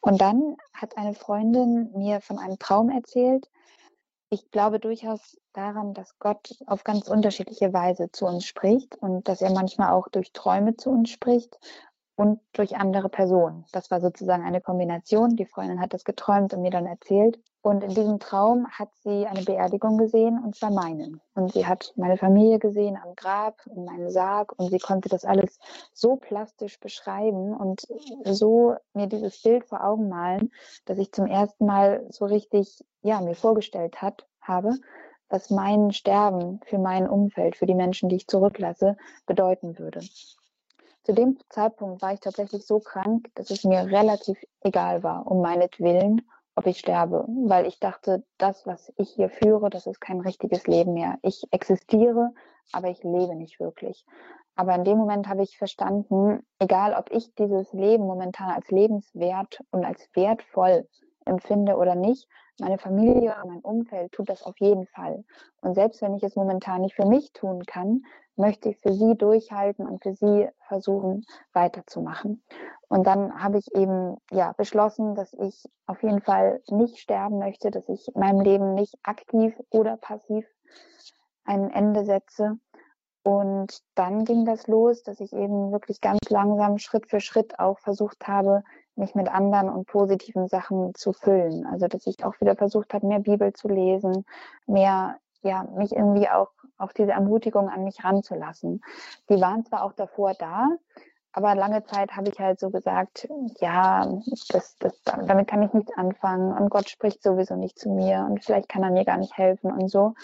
Und dann hat eine Freundin mir von einem Traum erzählt. Ich glaube durchaus daran, dass Gott auf ganz unterschiedliche Weise zu uns spricht und dass er manchmal auch durch Träume zu uns spricht und durch andere Personen. Das war sozusagen eine Kombination. Die Freundin hat das geträumt und mir dann erzählt. Und in diesem Traum hat sie eine Beerdigung gesehen, und zwar meinen. Und sie hat meine Familie gesehen am Grab, in meinem Sarg, und sie konnte das alles so plastisch beschreiben und so mir dieses Bild vor Augen malen, dass ich zum ersten Mal so richtig, ja, mir vorgestellt hat, habe, was mein Sterben für mein Umfeld, für die Menschen, die ich zurücklasse, bedeuten würde. Zu dem Zeitpunkt war ich tatsächlich so krank, dass es mir relativ egal war, um meinetwillen, ob ich sterbe, weil ich dachte, das, was ich hier führe, das ist kein richtiges Leben mehr. Ich existiere, aber ich lebe nicht wirklich. Aber in dem Moment habe ich verstanden, egal ob ich dieses Leben momentan als lebenswert und als wertvoll empfinde oder nicht, meine Familie und mein Umfeld tut das auf jeden Fall. Und selbst wenn ich es momentan nicht für mich tun kann, möchte ich für sie durchhalten und für sie versuchen weiterzumachen. Und dann habe ich eben ja beschlossen, dass ich auf jeden Fall nicht sterben möchte, dass ich meinem Leben nicht aktiv oder passiv ein Ende setze. Und dann ging das los, dass ich eben wirklich ganz langsam Schritt für Schritt auch versucht habe, mich mit anderen und positiven Sachen zu füllen. Also dass ich auch wieder versucht habe, mehr Bibel zu lesen, mehr ja, mich irgendwie auch auf diese Ermutigung an mich ranzulassen. Die waren zwar auch davor da, aber lange Zeit habe ich halt so gesagt, ja, das, das, damit kann ich nichts anfangen und Gott spricht sowieso nicht zu mir und vielleicht kann er mir gar nicht helfen und so.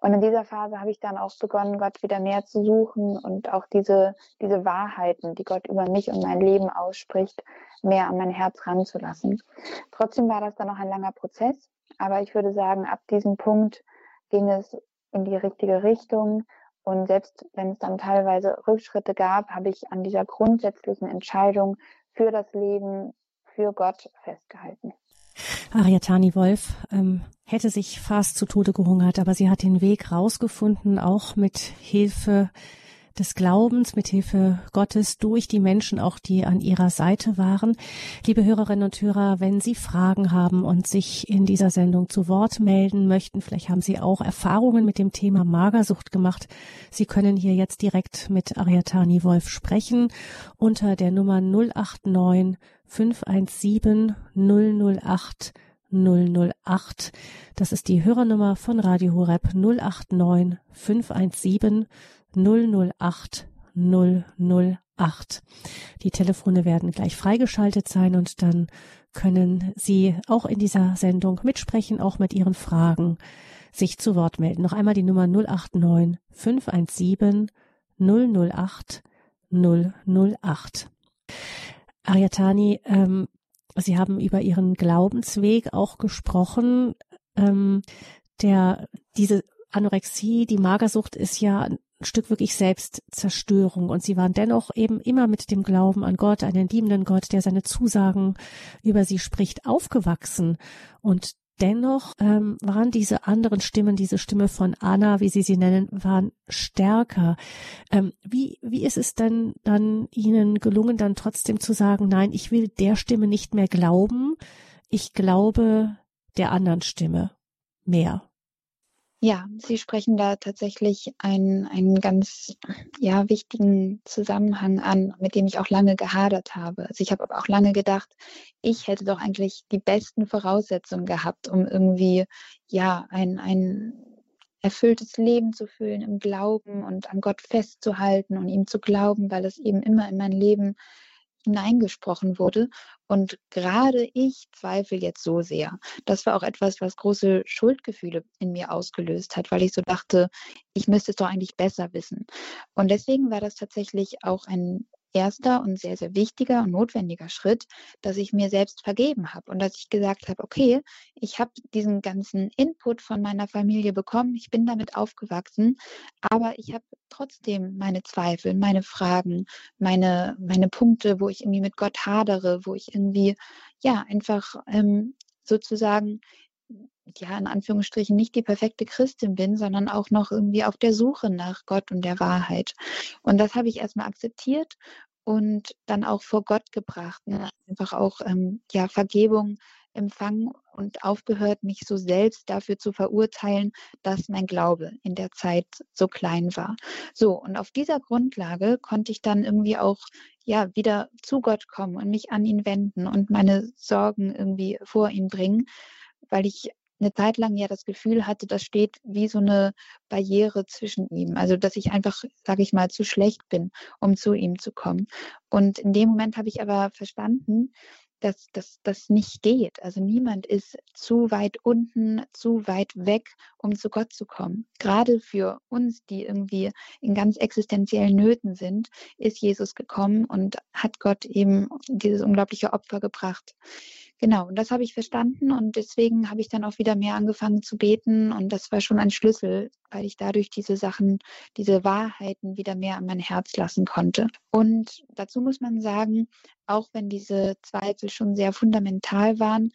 Und in dieser Phase habe ich dann auch begonnen, Gott wieder mehr zu suchen und auch diese, diese Wahrheiten, die Gott über mich und mein Leben ausspricht, mehr an mein Herz ranzulassen. Trotzdem war das dann noch ein langer Prozess, aber ich würde sagen, ab diesem Punkt ging es in die richtige Richtung. Und selbst wenn es dann teilweise Rückschritte gab, habe ich an dieser grundsätzlichen Entscheidung für das Leben, für Gott festgehalten. Ariatani Wolf ähm, hätte sich fast zu Tode gehungert, aber sie hat den Weg rausgefunden, auch mit Hilfe des Glaubens, mit Hilfe Gottes durch die Menschen auch, die an ihrer Seite waren. Liebe Hörerinnen und Hörer, wenn Sie Fragen haben und sich in dieser Sendung zu Wort melden möchten, vielleicht haben Sie auch Erfahrungen mit dem Thema Magersucht gemacht. Sie können hier jetzt direkt mit Ariatani Wolf sprechen unter der Nummer 089 517 008 008. Das ist die Hörernummer von Radio Horeb 089 517 008 008. Die Telefone werden gleich freigeschaltet sein und dann können Sie auch in dieser Sendung mitsprechen, auch mit Ihren Fragen sich zu Wort melden. Noch einmal die Nummer 089 517 008 008. Ariatani, ähm, Sie haben über Ihren Glaubensweg auch gesprochen. Ähm, der, diese Anorexie, die Magersucht ist ja ein Stück wirklich Selbstzerstörung und sie waren dennoch eben immer mit dem Glauben an Gott, einen liebenden Gott, der seine Zusagen über sie spricht, aufgewachsen und dennoch ähm, waren diese anderen Stimmen, diese Stimme von Anna, wie Sie sie nennen, waren stärker. Ähm, wie, wie ist es denn dann Ihnen gelungen, dann trotzdem zu sagen, nein, ich will der Stimme nicht mehr glauben, ich glaube der anderen Stimme mehr? Ja, Sie sprechen da tatsächlich einen, einen ganz ja, wichtigen Zusammenhang an, mit dem ich auch lange gehadert habe. Also ich habe aber auch lange gedacht, ich hätte doch eigentlich die besten Voraussetzungen gehabt, um irgendwie ja ein, ein erfülltes Leben zu fühlen im Glauben und an Gott festzuhalten und ihm zu glauben, weil es eben immer in mein Leben hineingesprochen wurde. Und gerade ich zweifle jetzt so sehr. Das war auch etwas, was große Schuldgefühle in mir ausgelöst hat, weil ich so dachte, ich müsste es doch eigentlich besser wissen. Und deswegen war das tatsächlich auch ein erster und sehr, sehr wichtiger und notwendiger Schritt, dass ich mir selbst vergeben habe und dass ich gesagt habe, okay, ich habe diesen ganzen Input von meiner Familie bekommen, ich bin damit aufgewachsen, aber ich habe trotzdem meine Zweifel, meine Fragen, meine, meine Punkte, wo ich irgendwie mit Gott hadere, wo ich irgendwie, ja, einfach ähm, sozusagen ja, in Anführungsstrichen nicht die perfekte Christin bin, sondern auch noch irgendwie auf der Suche nach Gott und der Wahrheit. Und das habe ich erstmal akzeptiert und dann auch vor Gott gebracht. Ne? Einfach auch ähm, ja, Vergebung empfangen und aufgehört, mich so selbst dafür zu verurteilen, dass mein Glaube in der Zeit so klein war. So, und auf dieser Grundlage konnte ich dann irgendwie auch ja wieder zu Gott kommen und mich an ihn wenden und meine Sorgen irgendwie vor ihn bringen, weil ich eine Zeit lang ja das Gefühl hatte, das steht wie so eine Barriere zwischen ihm. Also dass ich einfach, sage ich mal, zu schlecht bin, um zu ihm zu kommen. Und in dem Moment habe ich aber verstanden, dass das nicht geht. Also niemand ist zu weit unten, zu weit weg, um zu Gott zu kommen. Gerade für uns, die irgendwie in ganz existenziellen Nöten sind, ist Jesus gekommen und hat Gott eben dieses unglaubliche Opfer gebracht. Genau, und das habe ich verstanden und deswegen habe ich dann auch wieder mehr angefangen zu beten und das war schon ein Schlüssel, weil ich dadurch diese Sachen, diese Wahrheiten wieder mehr an mein Herz lassen konnte. Und dazu muss man sagen, auch wenn diese Zweifel schon sehr fundamental waren,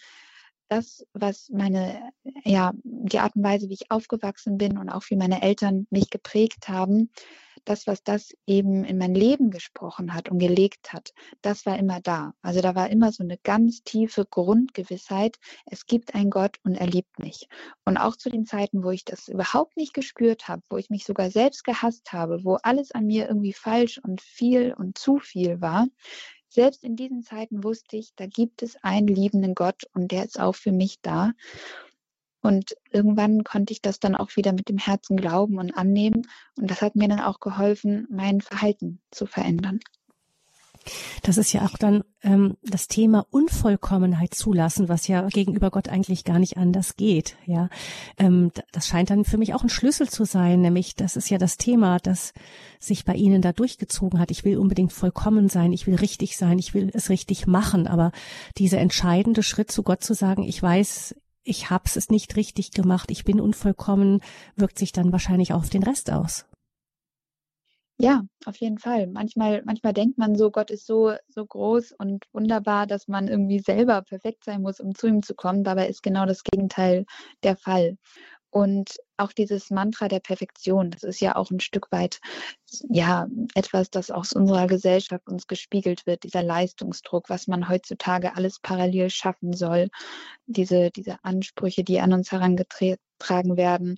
das, was meine, ja, die Art und Weise, wie ich aufgewachsen bin und auch wie meine Eltern mich geprägt haben, das, was das eben in mein Leben gesprochen hat und gelegt hat, das war immer da. Also da war immer so eine ganz tiefe Grundgewissheit, es gibt einen Gott und er liebt mich. Und auch zu den Zeiten, wo ich das überhaupt nicht gespürt habe, wo ich mich sogar selbst gehasst habe, wo alles an mir irgendwie falsch und viel und zu viel war, selbst in diesen Zeiten wusste ich, da gibt es einen liebenden Gott und der ist auch für mich da. Und irgendwann konnte ich das dann auch wieder mit dem Herzen glauben und annehmen. Und das hat mir dann auch geholfen, mein Verhalten zu verändern. Das ist ja auch dann ähm, das Thema Unvollkommenheit zulassen, was ja gegenüber Gott eigentlich gar nicht anders geht. Ja, ähm, das scheint dann für mich auch ein Schlüssel zu sein, nämlich das ist ja das Thema, das sich bei Ihnen da durchgezogen hat. Ich will unbedingt vollkommen sein, ich will richtig sein, ich will es richtig machen, aber dieser entscheidende Schritt zu Gott zu sagen, ich weiß, ich hab's es nicht richtig gemacht, ich bin unvollkommen, wirkt sich dann wahrscheinlich auch auf den Rest aus. Ja, auf jeden Fall. Manchmal, manchmal denkt man so, Gott ist so, so groß und wunderbar, dass man irgendwie selber perfekt sein muss, um zu ihm zu kommen. Dabei ist genau das Gegenteil der Fall. Und auch dieses Mantra der Perfektion, das ist ja auch ein Stück weit, ja, etwas, das aus unserer Gesellschaft uns gespiegelt wird, dieser Leistungsdruck, was man heutzutage alles parallel schaffen soll, diese, diese Ansprüche, die an uns herangetragen werden,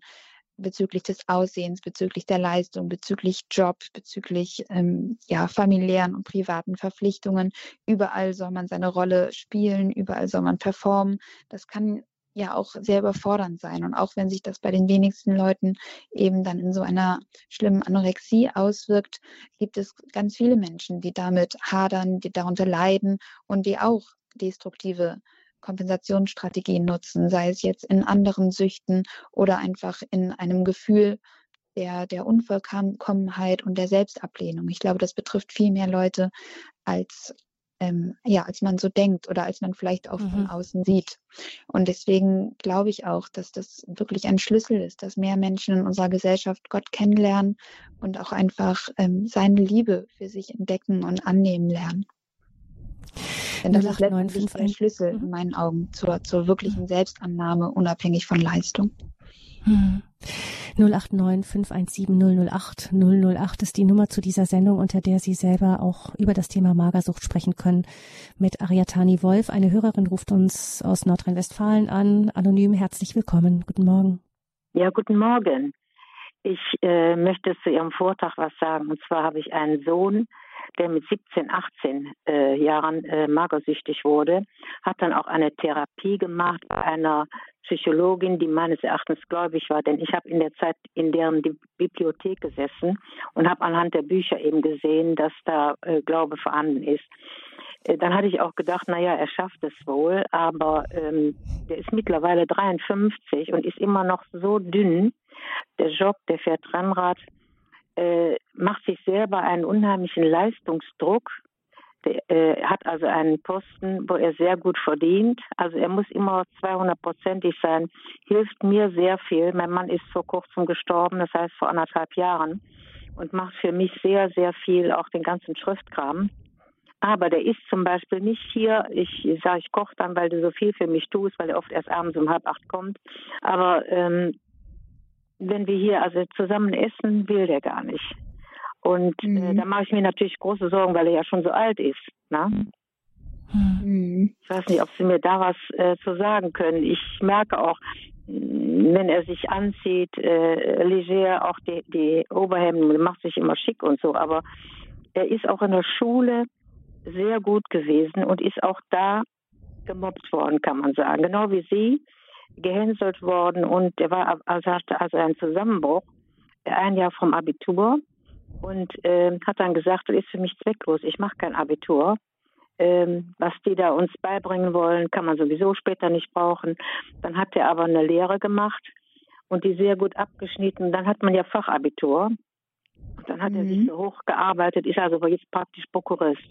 bezüglich des Aussehens, bezüglich der Leistung, bezüglich Job, bezüglich ähm, ja, familiären und privaten Verpflichtungen. Überall soll man seine Rolle spielen, überall soll man performen. Das kann ja auch sehr überfordernd sein. Und auch wenn sich das bei den wenigsten Leuten eben dann in so einer schlimmen Anorexie auswirkt, gibt es ganz viele Menschen, die damit hadern, die darunter leiden und die auch destruktive Kompensationsstrategien nutzen, sei es jetzt in anderen Süchten oder einfach in einem Gefühl der, der Unvollkommenheit und der Selbstablehnung. Ich glaube, das betrifft viel mehr Leute, als ähm, ja, als man so denkt oder als man vielleicht auch mhm. von außen sieht. Und deswegen glaube ich auch, dass das wirklich ein Schlüssel ist, dass mehr Menschen in unserer Gesellschaft Gott kennenlernen und auch einfach ähm, seine Liebe für sich entdecken und annehmen lernen. Denn das ist letztendlich der Schlüssel in mhm. meinen Augen zur, zur wirklichen Selbstannahme, unabhängig von Leistung. Hm. 089 517 008 008 ist die Nummer zu dieser Sendung, unter der Sie selber auch über das Thema Magersucht sprechen können. Mit Ariatani Wolf. Eine Hörerin ruft uns aus Nordrhein-Westfalen an. Anonym, herzlich willkommen. Guten Morgen. Ja, guten Morgen. Ich äh, möchte zu Ihrem Vortrag was sagen. Und zwar habe ich einen Sohn, der mit 17, 18 äh, Jahren äh, magersüchtig wurde, hat dann auch eine Therapie gemacht bei einer Psychologin, die meines Erachtens gläubig war, denn ich habe in der Zeit in deren Bibliothek gesessen und habe anhand der Bücher eben gesehen, dass da äh, Glaube vorhanden ist. Äh, dann hatte ich auch gedacht, naja, er schafft es wohl, aber ähm, der ist mittlerweile 53 und ist immer noch so dünn. Der Job, der fährt Rennrad, äh, macht sich selber einen unheimlichen Leistungsdruck er äh, hat also einen Posten, wo er sehr gut verdient. Also er muss immer 200-prozentig sein. Hilft mir sehr viel. Mein Mann ist vor kurzem gestorben, das heißt vor anderthalb Jahren. Und macht für mich sehr, sehr viel, auch den ganzen Schriftkram. Aber der ist zum Beispiel nicht hier. Ich sage, ich koche dann, weil du so viel für mich tust, weil er oft erst abends um halb acht kommt. Aber ähm, wenn wir hier also zusammen essen, will der gar nicht. Und äh, mhm. äh, da mache ich mir natürlich große Sorgen, weil er ja schon so alt ist. Ne? Mhm. Ich weiß nicht, ob Sie mir da was äh, zu sagen können. Ich merke auch, mm, wenn er sich anzieht, äh, leger, auch die, die Oberhemden, macht sich immer schick und so, aber er ist auch in der Schule sehr gut gewesen und ist auch da gemobbt worden, kann man sagen. Genau wie Sie, gehänselt worden und er war also hatte also einen Zusammenbruch, ein Jahr vom Abitur und äh, hat dann gesagt, das ist für mich zwecklos, ich mache kein Abitur. Ähm, was die da uns beibringen wollen, kann man sowieso später nicht brauchen. Dann hat er aber eine Lehre gemacht und die sehr gut abgeschnitten. Dann hat man ja Fachabitur. Dann hat mhm. er sich mhm. so hochgearbeitet, ist also jetzt praktisch Prokurist.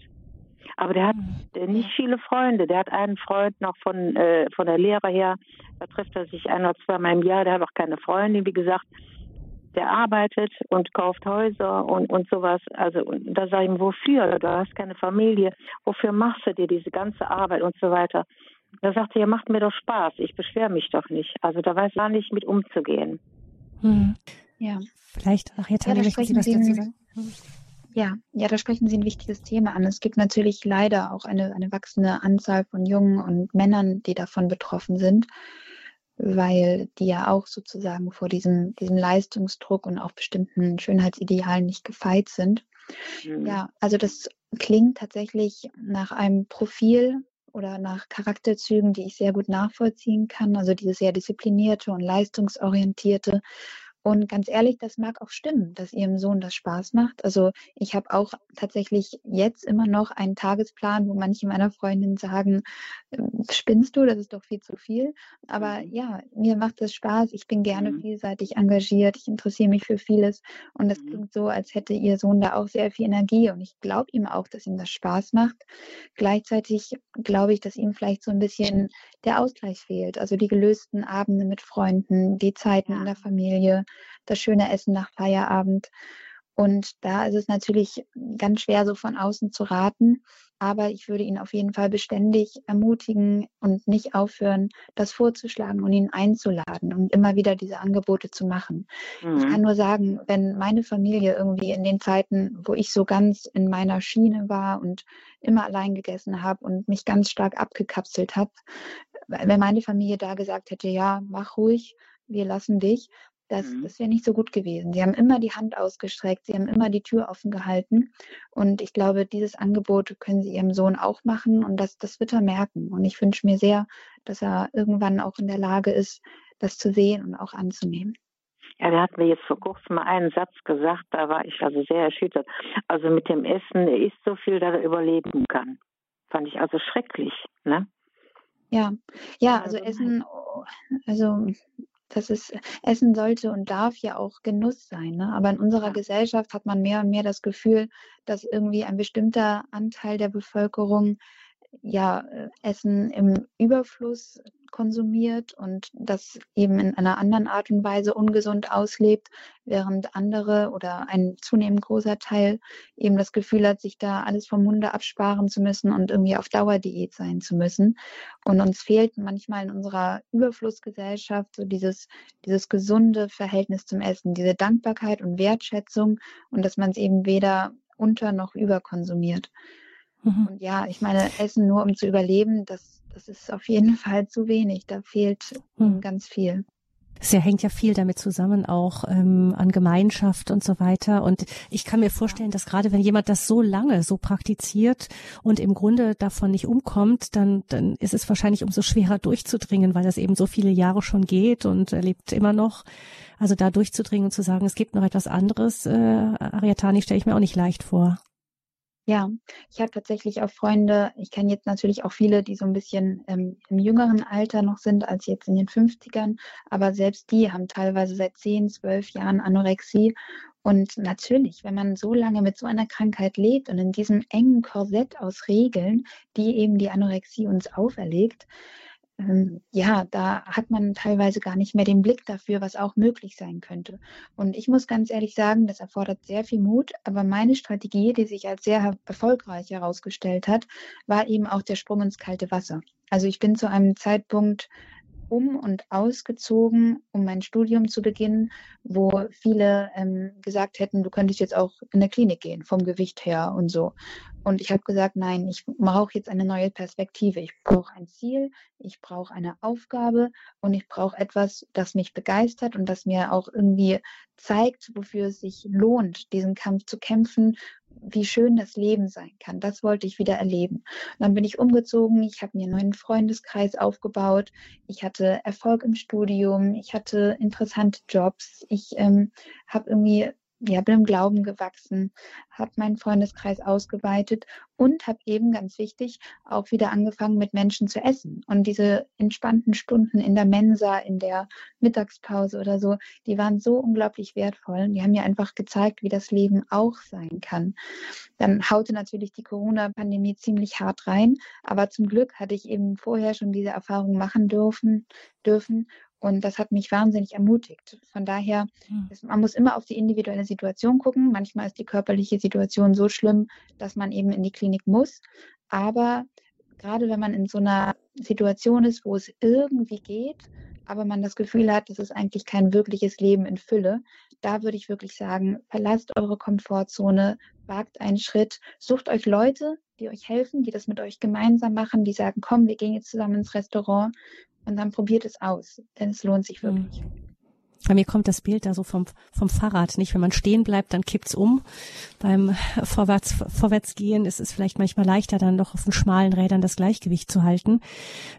Aber der hat mhm. nicht viele Freunde. Der hat einen Freund noch von, äh, von der Lehre her. Da trifft er sich ein oder zweimal im Jahr. Der hat auch keine Freundin, wie gesagt der arbeitet und kauft Häuser und, und sowas. Also da sage ich ihm, wofür? Du hast keine Familie. Wofür machst du dir diese ganze Arbeit und so weiter? Da sagt er, ja, macht mir doch Spaß. Ich beschwere mich doch nicht. Also da weiß er nicht mit umzugehen. Hm. Ja. Vielleicht, ach, jetzt ja, da sprechen Sie was dazu sagen. Ja, ja, da sprechen Sie ein wichtiges Thema an. Es gibt natürlich leider auch eine, eine wachsende Anzahl von Jungen und Männern, die davon betroffen sind weil die ja auch sozusagen vor diesem, diesem Leistungsdruck und auch bestimmten Schönheitsidealen nicht gefeit sind. Mhm. Ja, also das klingt tatsächlich nach einem Profil oder nach Charakterzügen, die ich sehr gut nachvollziehen kann. Also dieses sehr disziplinierte und leistungsorientierte und ganz ehrlich, das mag auch stimmen, dass ihrem Sohn das Spaß macht. Also ich habe auch tatsächlich jetzt immer noch einen Tagesplan, wo manche meiner Freundinnen sagen, ähm, spinnst du, das ist doch viel zu viel. Aber mhm. ja, mir macht das Spaß. Ich bin gerne mhm. vielseitig engagiert. Ich interessiere mich für vieles. Und es mhm. klingt so, als hätte ihr Sohn da auch sehr viel Energie. Und ich glaube ihm auch, dass ihm das Spaß macht. Gleichzeitig glaube ich, dass ihm vielleicht so ein bisschen der Ausgleich fehlt. Also die gelösten Abende mit Freunden, die Zeiten in der Familie das schöne Essen nach Feierabend. Und da ist es natürlich ganz schwer, so von außen zu raten. Aber ich würde ihn auf jeden Fall beständig ermutigen und nicht aufhören, das vorzuschlagen und ihn einzuladen und immer wieder diese Angebote zu machen. Mhm. Ich kann nur sagen, wenn meine Familie irgendwie in den Zeiten, wo ich so ganz in meiner Schiene war und immer allein gegessen habe und mich ganz stark abgekapselt habe, wenn meine Familie da gesagt hätte, ja, mach ruhig, wir lassen dich, das, mhm. das wäre nicht so gut gewesen. Sie haben immer die Hand ausgestreckt, sie haben immer die Tür offen gehalten. Und ich glaube, dieses Angebot können sie ihrem Sohn auch machen und das, das wird er merken. Und ich wünsche mir sehr, dass er irgendwann auch in der Lage ist, das zu sehen und auch anzunehmen. Ja, der hat mir jetzt vor kurzem mal einen Satz gesagt, da war ich also sehr erschüttert. Also mit dem Essen, er isst so viel, dass er überleben kann. Fand ich also schrecklich, ne? Ja, ja, also, also Essen, oh, also das ist, Essen sollte und darf ja auch Genuss sein. Ne? Aber in unserer ja. Gesellschaft hat man mehr und mehr das Gefühl, dass irgendwie ein bestimmter Anteil der Bevölkerung ja, äh, Essen im Überfluss konsumiert und das eben in einer anderen Art und Weise ungesund auslebt, während andere oder ein zunehmend großer Teil eben das Gefühl hat, sich da alles vom Munde absparen zu müssen und irgendwie auf Dauerdiät sein zu müssen. Und uns fehlt manchmal in unserer Überflussgesellschaft so dieses, dieses gesunde Verhältnis zum Essen, diese Dankbarkeit und Wertschätzung und dass man es eben weder unter noch überkonsumiert. Mhm. Und ja, ich meine, Essen nur um zu überleben, das, das ist auf jeden Fall zu wenig. Da fehlt mhm. ganz viel. Es hängt ja viel damit zusammen, auch ähm, an Gemeinschaft und so weiter. Und ich kann mir vorstellen, dass gerade wenn jemand das so lange so praktiziert und im Grunde davon nicht umkommt, dann, dann ist es wahrscheinlich umso schwerer durchzudringen, weil das eben so viele Jahre schon geht und er lebt immer noch. Also da durchzudringen und zu sagen, es gibt noch etwas anderes, äh, Ariatani stelle ich mir auch nicht leicht vor. Ja, ich habe tatsächlich auch Freunde, ich kenne jetzt natürlich auch viele, die so ein bisschen ähm, im jüngeren Alter noch sind als jetzt in den 50ern, aber selbst die haben teilweise seit 10, 12 Jahren Anorexie. Und natürlich, wenn man so lange mit so einer Krankheit lebt und in diesem engen Korsett aus Regeln, die eben die Anorexie uns auferlegt, ähm, ja, da hat man teilweise gar nicht mehr den Blick dafür, was auch möglich sein könnte. Und ich muss ganz ehrlich sagen, das erfordert sehr viel Mut, aber meine Strategie, die sich als sehr erfolgreich herausgestellt hat, war eben auch der Sprung ins kalte Wasser. Also ich bin zu einem Zeitpunkt um und ausgezogen, um mein Studium zu beginnen, wo viele ähm, gesagt hätten, du könntest jetzt auch in der Klinik gehen, vom Gewicht her und so. Und ich habe gesagt, nein, ich brauche jetzt eine neue Perspektive. Ich brauche ein Ziel, ich brauche eine Aufgabe und ich brauche etwas, das mich begeistert und das mir auch irgendwie zeigt, wofür es sich lohnt, diesen Kampf zu kämpfen wie schön das Leben sein kann. Das wollte ich wieder erleben. Und dann bin ich umgezogen, ich habe mir einen neuen Freundeskreis aufgebaut, ich hatte Erfolg im Studium, ich hatte interessante Jobs, ich ähm, habe irgendwie ja, bin im Glauben gewachsen, habe meinen Freundeskreis ausgeweitet und habe eben ganz wichtig auch wieder angefangen mit Menschen zu essen. Und diese entspannten Stunden in der Mensa, in der Mittagspause oder so, die waren so unglaublich wertvoll. Die haben mir einfach gezeigt, wie das Leben auch sein kann. Dann haute natürlich die Corona-Pandemie ziemlich hart rein, aber zum Glück hatte ich eben vorher schon diese Erfahrung machen dürfen, dürfen und das hat mich wahnsinnig ermutigt. Von daher, hm. man muss immer auf die individuelle Situation gucken. Manchmal ist die körperliche Situation so schlimm, dass man eben in die Klinik muss. Aber gerade wenn man in so einer Situation ist, wo es irgendwie geht, aber man das Gefühl hat, das ist eigentlich kein wirkliches Leben in Fülle, da würde ich wirklich sagen, verlasst eure Komfortzone, wagt einen Schritt, sucht euch Leute, die euch helfen, die das mit euch gemeinsam machen, die sagen, komm, wir gehen jetzt zusammen ins Restaurant und dann probiert es aus, denn es lohnt sich wirklich. Mhm. Bei mir kommt das Bild da so vom, vom Fahrrad, nicht? Wenn man stehen bleibt, dann kippt's um. Beim Vorwärts, Vorwärtsgehen ist es vielleicht manchmal leichter, dann noch auf den schmalen Rädern das Gleichgewicht zu halten.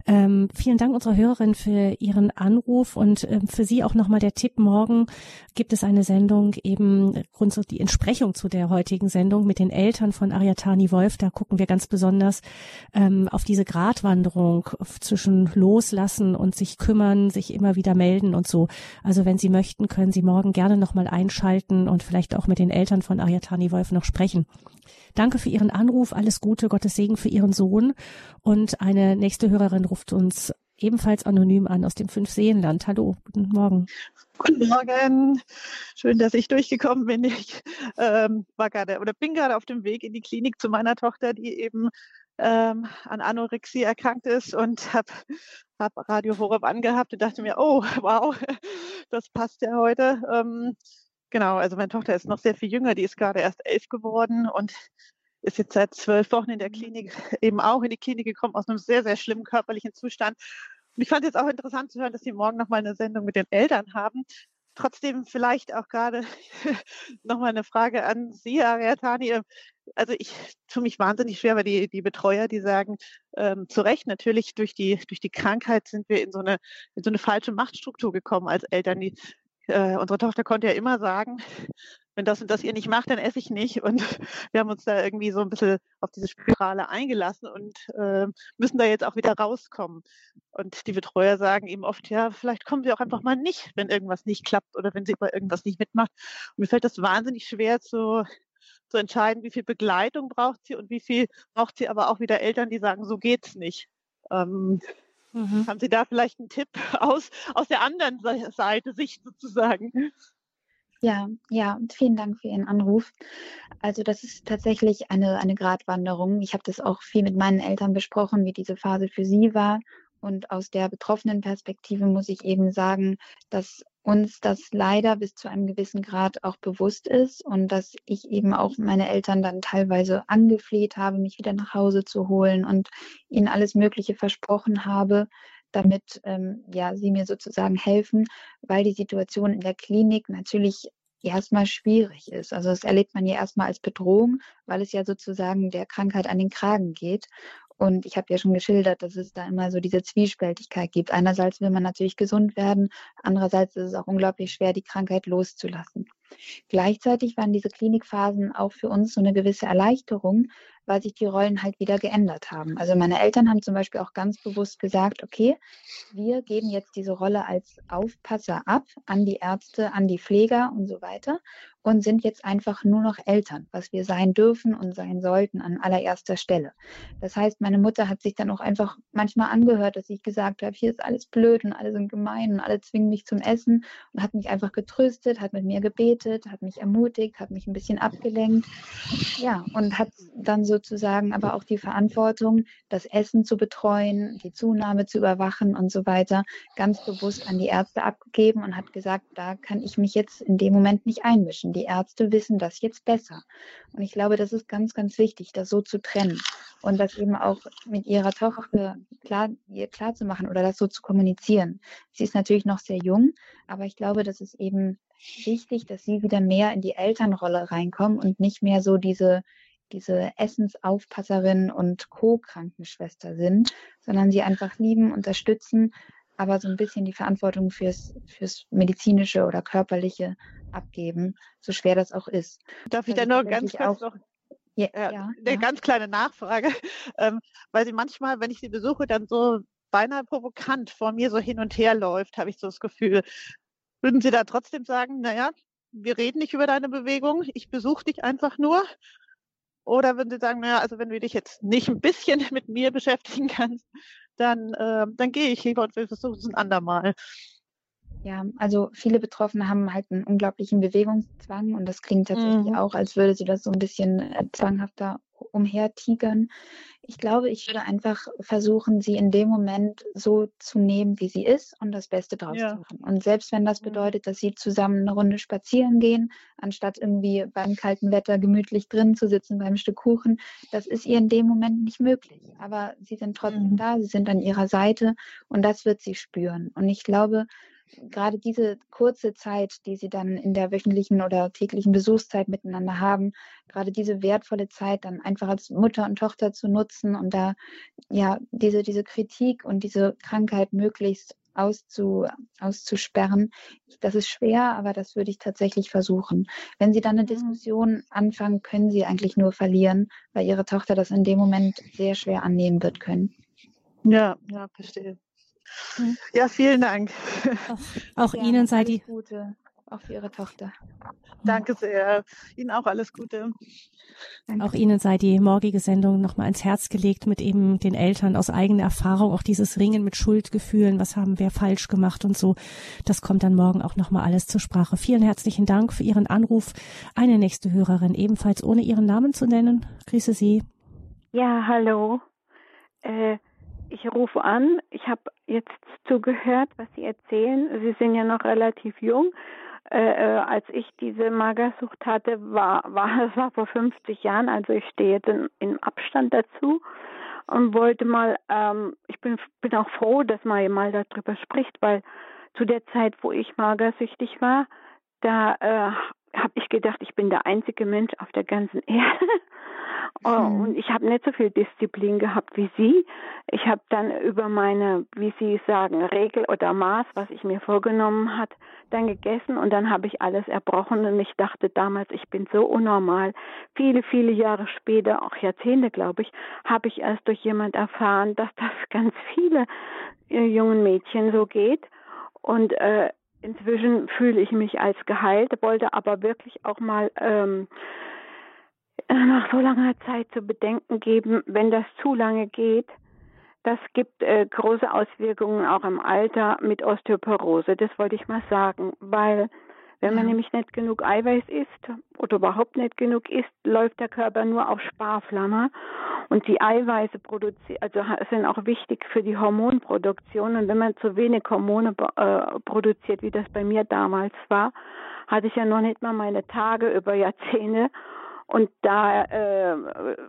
Ähm, vielen Dank unserer Hörerin für ihren Anruf und ähm, für Sie auch nochmal der Tipp. Morgen gibt es eine Sendung eben grundsätzlich die Entsprechung zu der heutigen Sendung mit den Eltern von Ariatani Wolf. Da gucken wir ganz besonders ähm, auf diese Gratwanderung zwischen loslassen und sich kümmern, sich immer wieder melden und so. Also wenn Sie möchten, können Sie morgen gerne nochmal einschalten und vielleicht auch mit den Eltern von Ariatani Wolf noch sprechen. Danke für Ihren Anruf. Alles Gute, Gottes Segen für Ihren Sohn. Und eine nächste Hörerin ruft uns ebenfalls anonym an aus dem Fünfseenland. Hallo, guten Morgen. Guten Morgen. Schön, dass ich durchgekommen bin. Ich ähm, war gerade oder bin gerade auf dem Weg in die Klinik zu meiner Tochter, die eben ähm, an Anorexie erkrankt ist und habe hab Radio Horeb angehabt und dachte mir, oh, wow, <laughs> das passt ja heute. Ähm, genau, also meine Tochter ist noch sehr viel jünger, die ist gerade erst elf geworden und ist jetzt seit zwölf Wochen in der Klinik, <laughs> eben auch in die Klinik gekommen aus einem sehr, sehr schlimmen körperlichen Zustand. Und ich fand es jetzt auch interessant zu hören, dass Sie morgen nochmal eine Sendung mit den Eltern haben, trotzdem vielleicht auch gerade <laughs> nochmal eine Frage an Sie, Ariatani. Also ich tue mich wahnsinnig schwer, weil die, die Betreuer, die sagen, ähm, zu Recht, natürlich durch die, durch die Krankheit sind wir in so eine, in so eine falsche Machtstruktur gekommen als Eltern. Die, äh, unsere Tochter konnte ja immer sagen, wenn das und das ihr nicht macht, dann esse ich nicht. Und <laughs> wir haben uns da irgendwie so ein bisschen auf diese Spirale eingelassen und äh, müssen da jetzt auch wieder rauskommen. Und die Betreuer sagen eben oft, ja, vielleicht kommen sie auch einfach mal nicht, wenn irgendwas nicht klappt oder wenn sie bei irgendwas nicht mitmacht. Und mir fällt das wahnsinnig schwer zu, zu entscheiden, wie viel Begleitung braucht sie und wie viel braucht sie aber auch wieder Eltern, die sagen, so geht's nicht. Ähm, mhm. Haben Sie da vielleicht einen Tipp aus, aus der anderen Seite, Sicht sozusagen? Ja, ja, vielen Dank für Ihren Anruf. Also das ist tatsächlich eine, eine Gratwanderung. Ich habe das auch viel mit meinen Eltern besprochen, wie diese Phase für sie war. Und aus der betroffenen Perspektive muss ich eben sagen, dass uns das leider bis zu einem gewissen Grad auch bewusst ist und dass ich eben auch meine Eltern dann teilweise angefleht habe, mich wieder nach Hause zu holen und ihnen alles Mögliche versprochen habe, damit ähm, ja, sie mir sozusagen helfen, weil die Situation in der Klinik natürlich erstmal schwierig ist. Also das erlebt man ja erstmal als Bedrohung, weil es ja sozusagen der Krankheit an den Kragen geht. Und ich habe ja schon geschildert, dass es da immer so diese Zwiespältigkeit gibt. Einerseits will man natürlich gesund werden, andererseits ist es auch unglaublich schwer, die Krankheit loszulassen. Gleichzeitig waren diese Klinikphasen auch für uns so eine gewisse Erleichterung, weil sich die Rollen halt wieder geändert haben. Also meine Eltern haben zum Beispiel auch ganz bewusst gesagt, okay, wir geben jetzt diese Rolle als Aufpasser ab an die Ärzte, an die Pfleger und so weiter und sind jetzt einfach nur noch Eltern, was wir sein dürfen und sein sollten an allererster Stelle. Das heißt, meine Mutter hat sich dann auch einfach manchmal angehört, dass ich gesagt habe, hier ist alles blöd und alle sind gemein und alle zwingen mich zum Essen und hat mich einfach getröstet, hat mit mir gebetet, hat mich ermutigt, hat mich ein bisschen abgelenkt. Ja, und hat dann so sozusagen aber auch die Verantwortung, das Essen zu betreuen, die Zunahme zu überwachen und so weiter, ganz bewusst an die Ärzte abgegeben und hat gesagt, da kann ich mich jetzt in dem Moment nicht einmischen. Die Ärzte wissen das jetzt besser. Und ich glaube, das ist ganz, ganz wichtig, das so zu trennen und das eben auch mit ihrer Tochter klar, ihr klar zu machen oder das so zu kommunizieren. Sie ist natürlich noch sehr jung, aber ich glaube, das ist eben wichtig, dass sie wieder mehr in die Elternrolle reinkommen und nicht mehr so diese diese Essensaufpasserin und Co-Krankenschwester sind, sondern sie einfach lieben, unterstützen, aber so ein bisschen die Verantwortung fürs, fürs medizinische oder körperliche abgeben, so schwer das auch ist. Darf ich da nur ganz kurz noch ja, äh, ja, eine ja. ganz kleine Nachfrage, <laughs> ähm, weil sie manchmal, wenn ich sie besuche, dann so beinahe provokant vor mir so hin und her läuft, habe ich so das Gefühl. Würden Sie da trotzdem sagen, naja, wir reden nicht über deine Bewegung, ich besuche dich einfach nur oder würden Sie sagen, naja, also wenn du dich jetzt nicht ein bisschen <laughs> mit mir beschäftigen kannst, dann, äh, dann gehe ich lieber und wir versuchen es ein andermal. Ja, also viele Betroffene haben halt einen unglaublichen Bewegungszwang und das klingt tatsächlich mhm. auch, als würde sie das so ein bisschen äh, zwanghafter umhertigern. Ich glaube, ich würde einfach versuchen, sie in dem Moment so zu nehmen, wie sie ist und das Beste draus ja. zu machen. Und selbst wenn das bedeutet, dass sie zusammen eine Runde spazieren gehen, anstatt irgendwie beim kalten Wetter gemütlich drin zu sitzen beim Stück Kuchen, das ist ihr in dem Moment nicht möglich. Aber sie sind trotzdem mhm. da, sie sind an ihrer Seite und das wird sie spüren. Und ich glaube, gerade diese kurze Zeit, die sie dann in der wöchentlichen oder täglichen Besuchszeit miteinander haben, gerade diese wertvolle Zeit dann einfach als Mutter und Tochter zu nutzen und da ja diese, diese Kritik und diese Krankheit möglichst auszu, auszusperren. Das ist schwer, aber das würde ich tatsächlich versuchen. Wenn Sie dann eine mhm. Diskussion anfangen, können Sie eigentlich nur verlieren, weil Ihre Tochter das in dem Moment sehr schwer annehmen wird können. Ja, ja, verstehe. Hm. Ja, vielen Dank. Auch, <laughs> auch ja, Ihnen sei die Gute, auch für Ihre Tochter. Danke sehr. Ihnen auch alles Gute. Danke. Auch Ihnen sei die morgige Sendung nochmal ins Herz gelegt mit eben den Eltern aus eigener Erfahrung, auch dieses Ringen mit Schuldgefühlen, was haben wir falsch gemacht und so. Das kommt dann morgen auch nochmal alles zur Sprache. Vielen herzlichen Dank für Ihren Anruf. Eine nächste Hörerin, ebenfalls ohne Ihren Namen zu nennen. Grüße Sie. Ja, hallo. Äh, ich rufe an. Ich habe jetzt zugehört, was Sie erzählen. Sie sind ja noch relativ jung. Äh, äh als ich diese Magersucht hatte, war, war es <laughs> war vor 50 Jahren. Also ich stehe jetzt in, im Abstand dazu und wollte mal, ähm, ich bin, bin auch froh, dass man mal darüber spricht, weil zu der Zeit, wo ich magersüchtig war, da äh, habe ich gedacht, ich bin der einzige Mensch auf der ganzen <laughs> Erde. Oh, mhm. Und ich habe nicht so viel Disziplin gehabt wie sie. Ich habe dann über meine, wie Sie sagen, Regel oder Maß, was ich mir vorgenommen hat, dann gegessen und dann habe ich alles erbrochen und ich dachte damals, ich bin so unnormal. Viele, viele Jahre später, auch Jahrzehnte, glaube ich, habe ich erst durch jemand erfahren, dass das <laughs> ganz viele äh, jungen Mädchen so geht. Und äh, inzwischen fühle ich mich als geheilt, wollte aber wirklich auch mal ähm, nach so langer Zeit zu bedenken geben, wenn das zu lange geht, das gibt äh, große Auswirkungen auch im Alter mit Osteoporose. Das wollte ich mal sagen, weil wenn man ja. nämlich nicht genug Eiweiß isst oder überhaupt nicht genug isst, läuft der Körper nur auf Sparflamme. Und die Eiweiße produzieren, also sind auch wichtig für die Hormonproduktion. Und wenn man zu wenig Hormone äh, produziert, wie das bei mir damals war, hatte ich ja noch nicht mal meine Tage über Jahrzehnte und da äh,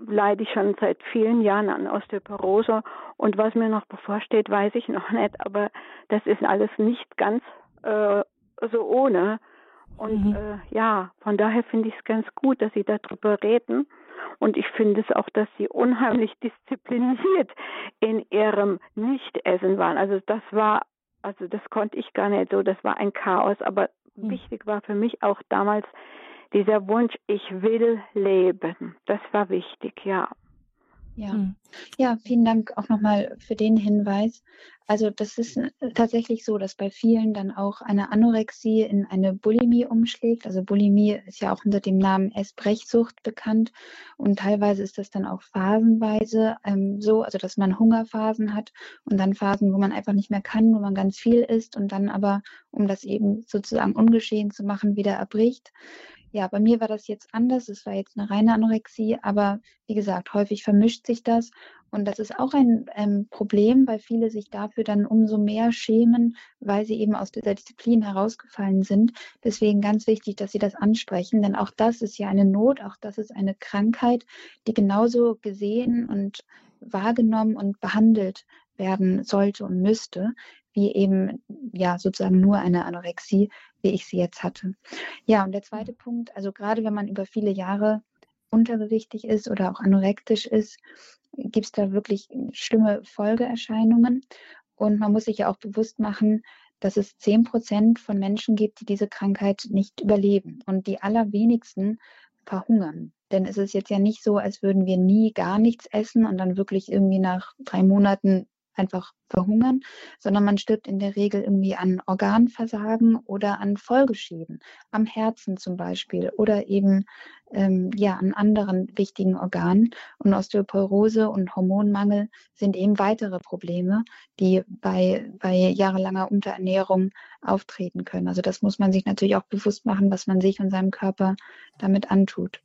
leide ich schon seit vielen Jahren an Osteoporose. Und was mir noch bevorsteht, weiß ich noch nicht. Aber das ist alles nicht ganz äh, so ohne. Und mhm. äh, ja, von daher finde ich es ganz gut, dass Sie darüber reden. Und ich finde es auch, dass Sie unheimlich <laughs> diszipliniert in Ihrem Nichtessen waren. Also das war, also das konnte ich gar nicht so, das war ein Chaos. Aber mhm. wichtig war für mich auch damals dieser Wunsch, ich will leben, das war wichtig, ja. Ja. Hm. ja, vielen Dank auch nochmal für den Hinweis. Also das ist äh, tatsächlich so, dass bei vielen dann auch eine Anorexie in eine Bulimie umschlägt. Also Bulimie ist ja auch unter dem Namen Essbrechsucht bekannt und teilweise ist das dann auch phasenweise ähm, so, also dass man Hungerphasen hat und dann Phasen, wo man einfach nicht mehr kann, wo man ganz viel isst und dann aber, um das eben sozusagen ungeschehen zu machen, wieder erbricht. Ja, bei mir war das jetzt anders. Es war jetzt eine reine Anorexie, aber wie gesagt, häufig vermischt sich das. Und das ist auch ein ähm, Problem, weil viele sich dafür dann umso mehr schämen, weil sie eben aus dieser Disziplin herausgefallen sind. Deswegen ganz wichtig, dass sie das ansprechen, denn auch das ist ja eine Not, auch das ist eine Krankheit, die genauso gesehen und wahrgenommen und behandelt werden sollte und müsste, wie eben ja sozusagen nur eine Anorexie, wie ich sie jetzt hatte. Ja, und der zweite Punkt, also gerade wenn man über viele Jahre untergewichtig ist oder auch anorektisch ist, gibt es da wirklich schlimme Folgeerscheinungen. Und man muss sich ja auch bewusst machen, dass es zehn Prozent von Menschen gibt, die diese Krankheit nicht überleben und die allerwenigsten verhungern. Denn es ist jetzt ja nicht so, als würden wir nie gar nichts essen und dann wirklich irgendwie nach drei Monaten einfach verhungern, sondern man stirbt in der Regel irgendwie an Organversagen oder an Folgeschäden, am Herzen zum Beispiel oder eben ähm, ja an anderen wichtigen Organen. Und Osteoporose und Hormonmangel sind eben weitere Probleme, die bei, bei jahrelanger Unterernährung auftreten können. Also das muss man sich natürlich auch bewusst machen, was man sich und seinem Körper damit antut.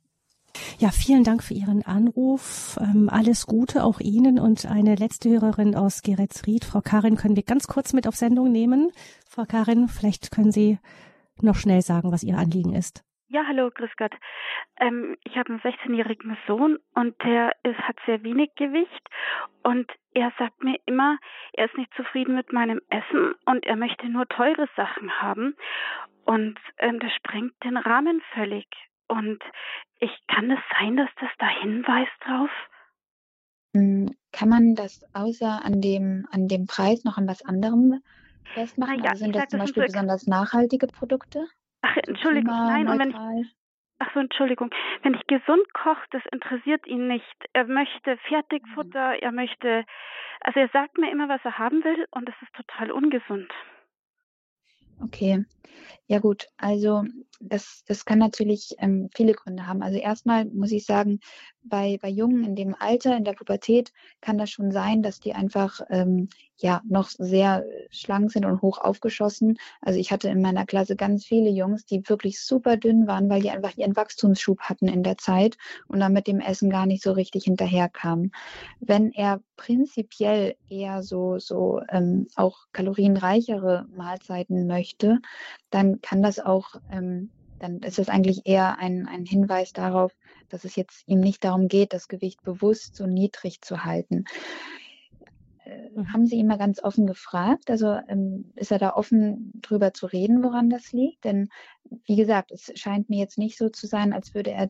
Ja, vielen Dank für Ihren Anruf. Ähm, alles Gute auch Ihnen und eine letzte Hörerin aus Geretsried. Frau Karin, können wir ganz kurz mit auf Sendung nehmen? Frau Karin, vielleicht können Sie noch schnell sagen, was Ihr Anliegen ist. Ja, hallo, grüß Gott. Ähm, ich habe einen 16-jährigen Sohn und der ist, hat sehr wenig Gewicht und er sagt mir immer, er ist nicht zufrieden mit meinem Essen und er möchte nur teure Sachen haben und ähm, das sprengt den Rahmen völlig. Und ich kann es sein, dass das da hinweist drauf? Hm, kann man das außer an dem, an dem Preis noch an was anderem festmachen? Ja, also sind das zum Beispiel so besonders nachhaltige Produkte? Ach, Entschuldigung, nein, und wenn ich, Ach so, Entschuldigung. Wenn ich gesund koche, das interessiert ihn nicht. Er möchte Fertigfutter, mhm. er möchte, also er sagt mir immer, was er haben will und das ist total ungesund. Okay. Ja gut, also das, das kann natürlich ähm, viele Gründe haben. Also erstmal muss ich sagen, bei, bei Jungen in dem Alter, in der Pubertät, kann das schon sein, dass die einfach ähm, ja noch sehr schlank sind und hoch aufgeschossen. Also ich hatte in meiner Klasse ganz viele Jungs, die wirklich super dünn waren, weil die einfach ihren Wachstumsschub hatten in der Zeit und dann mit dem Essen gar nicht so richtig hinterherkamen. Wenn er prinzipiell eher so, so ähm, auch kalorienreichere Mahlzeiten möchte, dann kann das auch ähm, dann ist es eigentlich eher ein, ein Hinweis darauf, dass es jetzt ihm nicht darum geht, das Gewicht bewusst so niedrig zu halten. Äh, mhm. haben Sie ihn mal ganz offen gefragt? Also ähm, ist er da offen drüber zu reden, woran das liegt? Denn wie gesagt, es scheint mir jetzt nicht so zu sein, als würde er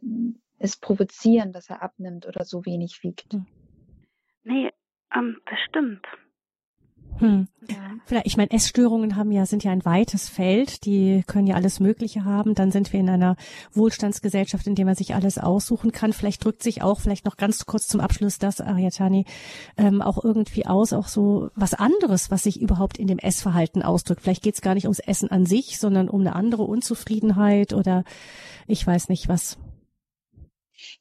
es provozieren, dass er abnimmt oder so wenig wiegt. Hm. Nee, ähm, das stimmt. Hm. Ja. Vielleicht, ich meine, Essstörungen haben ja, sind ja ein weites Feld, die können ja alles Mögliche haben. Dann sind wir in einer Wohlstandsgesellschaft, in der man sich alles aussuchen kann. Vielleicht drückt sich auch, vielleicht noch ganz kurz zum Abschluss das, Ariatani, ähm, auch irgendwie aus, auch so was anderes, was sich überhaupt in dem Essverhalten ausdrückt. Vielleicht geht es gar nicht ums Essen an sich, sondern um eine andere Unzufriedenheit oder ich weiß nicht was.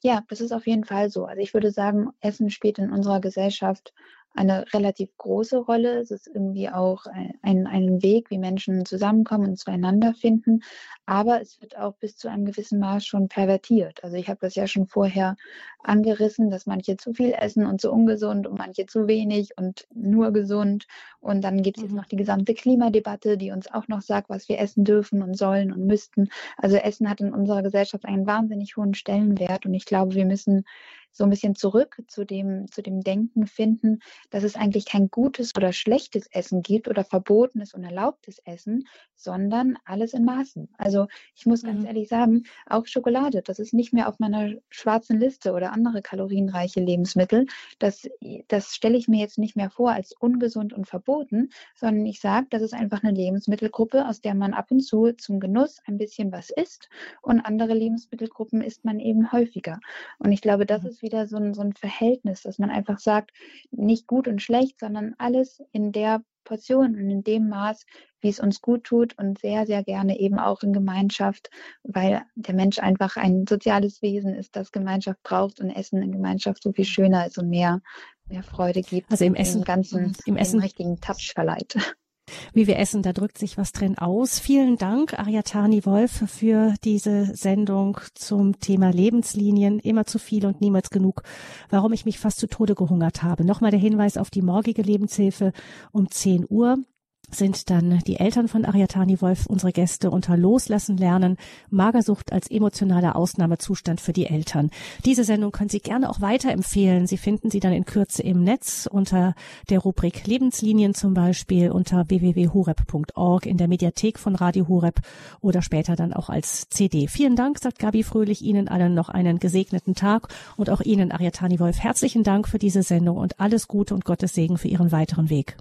Ja, das ist auf jeden Fall so. Also ich würde sagen, Essen spielt in unserer Gesellschaft eine relativ große Rolle. Es ist irgendwie auch ein, ein Weg, wie Menschen zusammenkommen und zueinander finden. Aber es wird auch bis zu einem gewissen Maß schon pervertiert. Also ich habe das ja schon vorher angerissen, dass manche zu viel essen und zu ungesund und manche zu wenig und nur gesund. Und dann gibt es mhm. jetzt noch die gesamte Klimadebatte, die uns auch noch sagt, was wir essen dürfen und sollen und müssten. Also Essen hat in unserer Gesellschaft einen wahnsinnig hohen Stellenwert. Und ich glaube, wir müssen so ein bisschen zurück zu dem, zu dem Denken finden, dass es eigentlich kein gutes oder schlechtes Essen gibt oder verbotenes und erlaubtes Essen, sondern alles in Maßen. Also ich muss ganz mhm. ehrlich sagen, auch Schokolade, das ist nicht mehr auf meiner schwarzen Liste oder andere kalorienreiche Lebensmittel. Das, das stelle ich mir jetzt nicht mehr vor als ungesund und verboten, sondern ich sage, das ist einfach eine Lebensmittelgruppe, aus der man ab und zu zum Genuss ein bisschen was isst und andere Lebensmittelgruppen isst man eben häufiger. Und ich glaube, das mhm. ist wieder so ein, so ein Verhältnis, dass man einfach sagt, nicht gut und schlecht, sondern alles in der Portion und in dem Maß, wie es uns gut tut und sehr, sehr gerne eben auch in Gemeinschaft, weil der Mensch einfach ein soziales Wesen ist, das Gemeinschaft braucht und Essen in Gemeinschaft so viel schöner ist und mehr, mehr Freude gibt. Also im Essen, ganzen, im Essen richtigen Touch verleiht. Wie wir essen, da drückt sich was drin aus. Vielen Dank, Ariatani Wolf, für diese Sendung zum Thema Lebenslinien. Immer zu viel und niemals genug. Warum ich mich fast zu Tode gehungert habe. Nochmal der Hinweis auf die morgige Lebenshilfe um 10 Uhr sind dann die Eltern von Ariatani Wolf unsere Gäste unter Loslassen lernen, Magersucht als emotionaler Ausnahmezustand für die Eltern. Diese Sendung können Sie gerne auch weiterempfehlen. Sie finden sie dann in Kürze im Netz unter der Rubrik Lebenslinien zum Beispiel unter www.horeb.org in der Mediathek von Radio Horeb oder später dann auch als CD. Vielen Dank, sagt Gabi Fröhlich, Ihnen allen noch einen gesegneten Tag und auch Ihnen, Ariatani Wolf, herzlichen Dank für diese Sendung und alles Gute und Gottes Segen für Ihren weiteren Weg.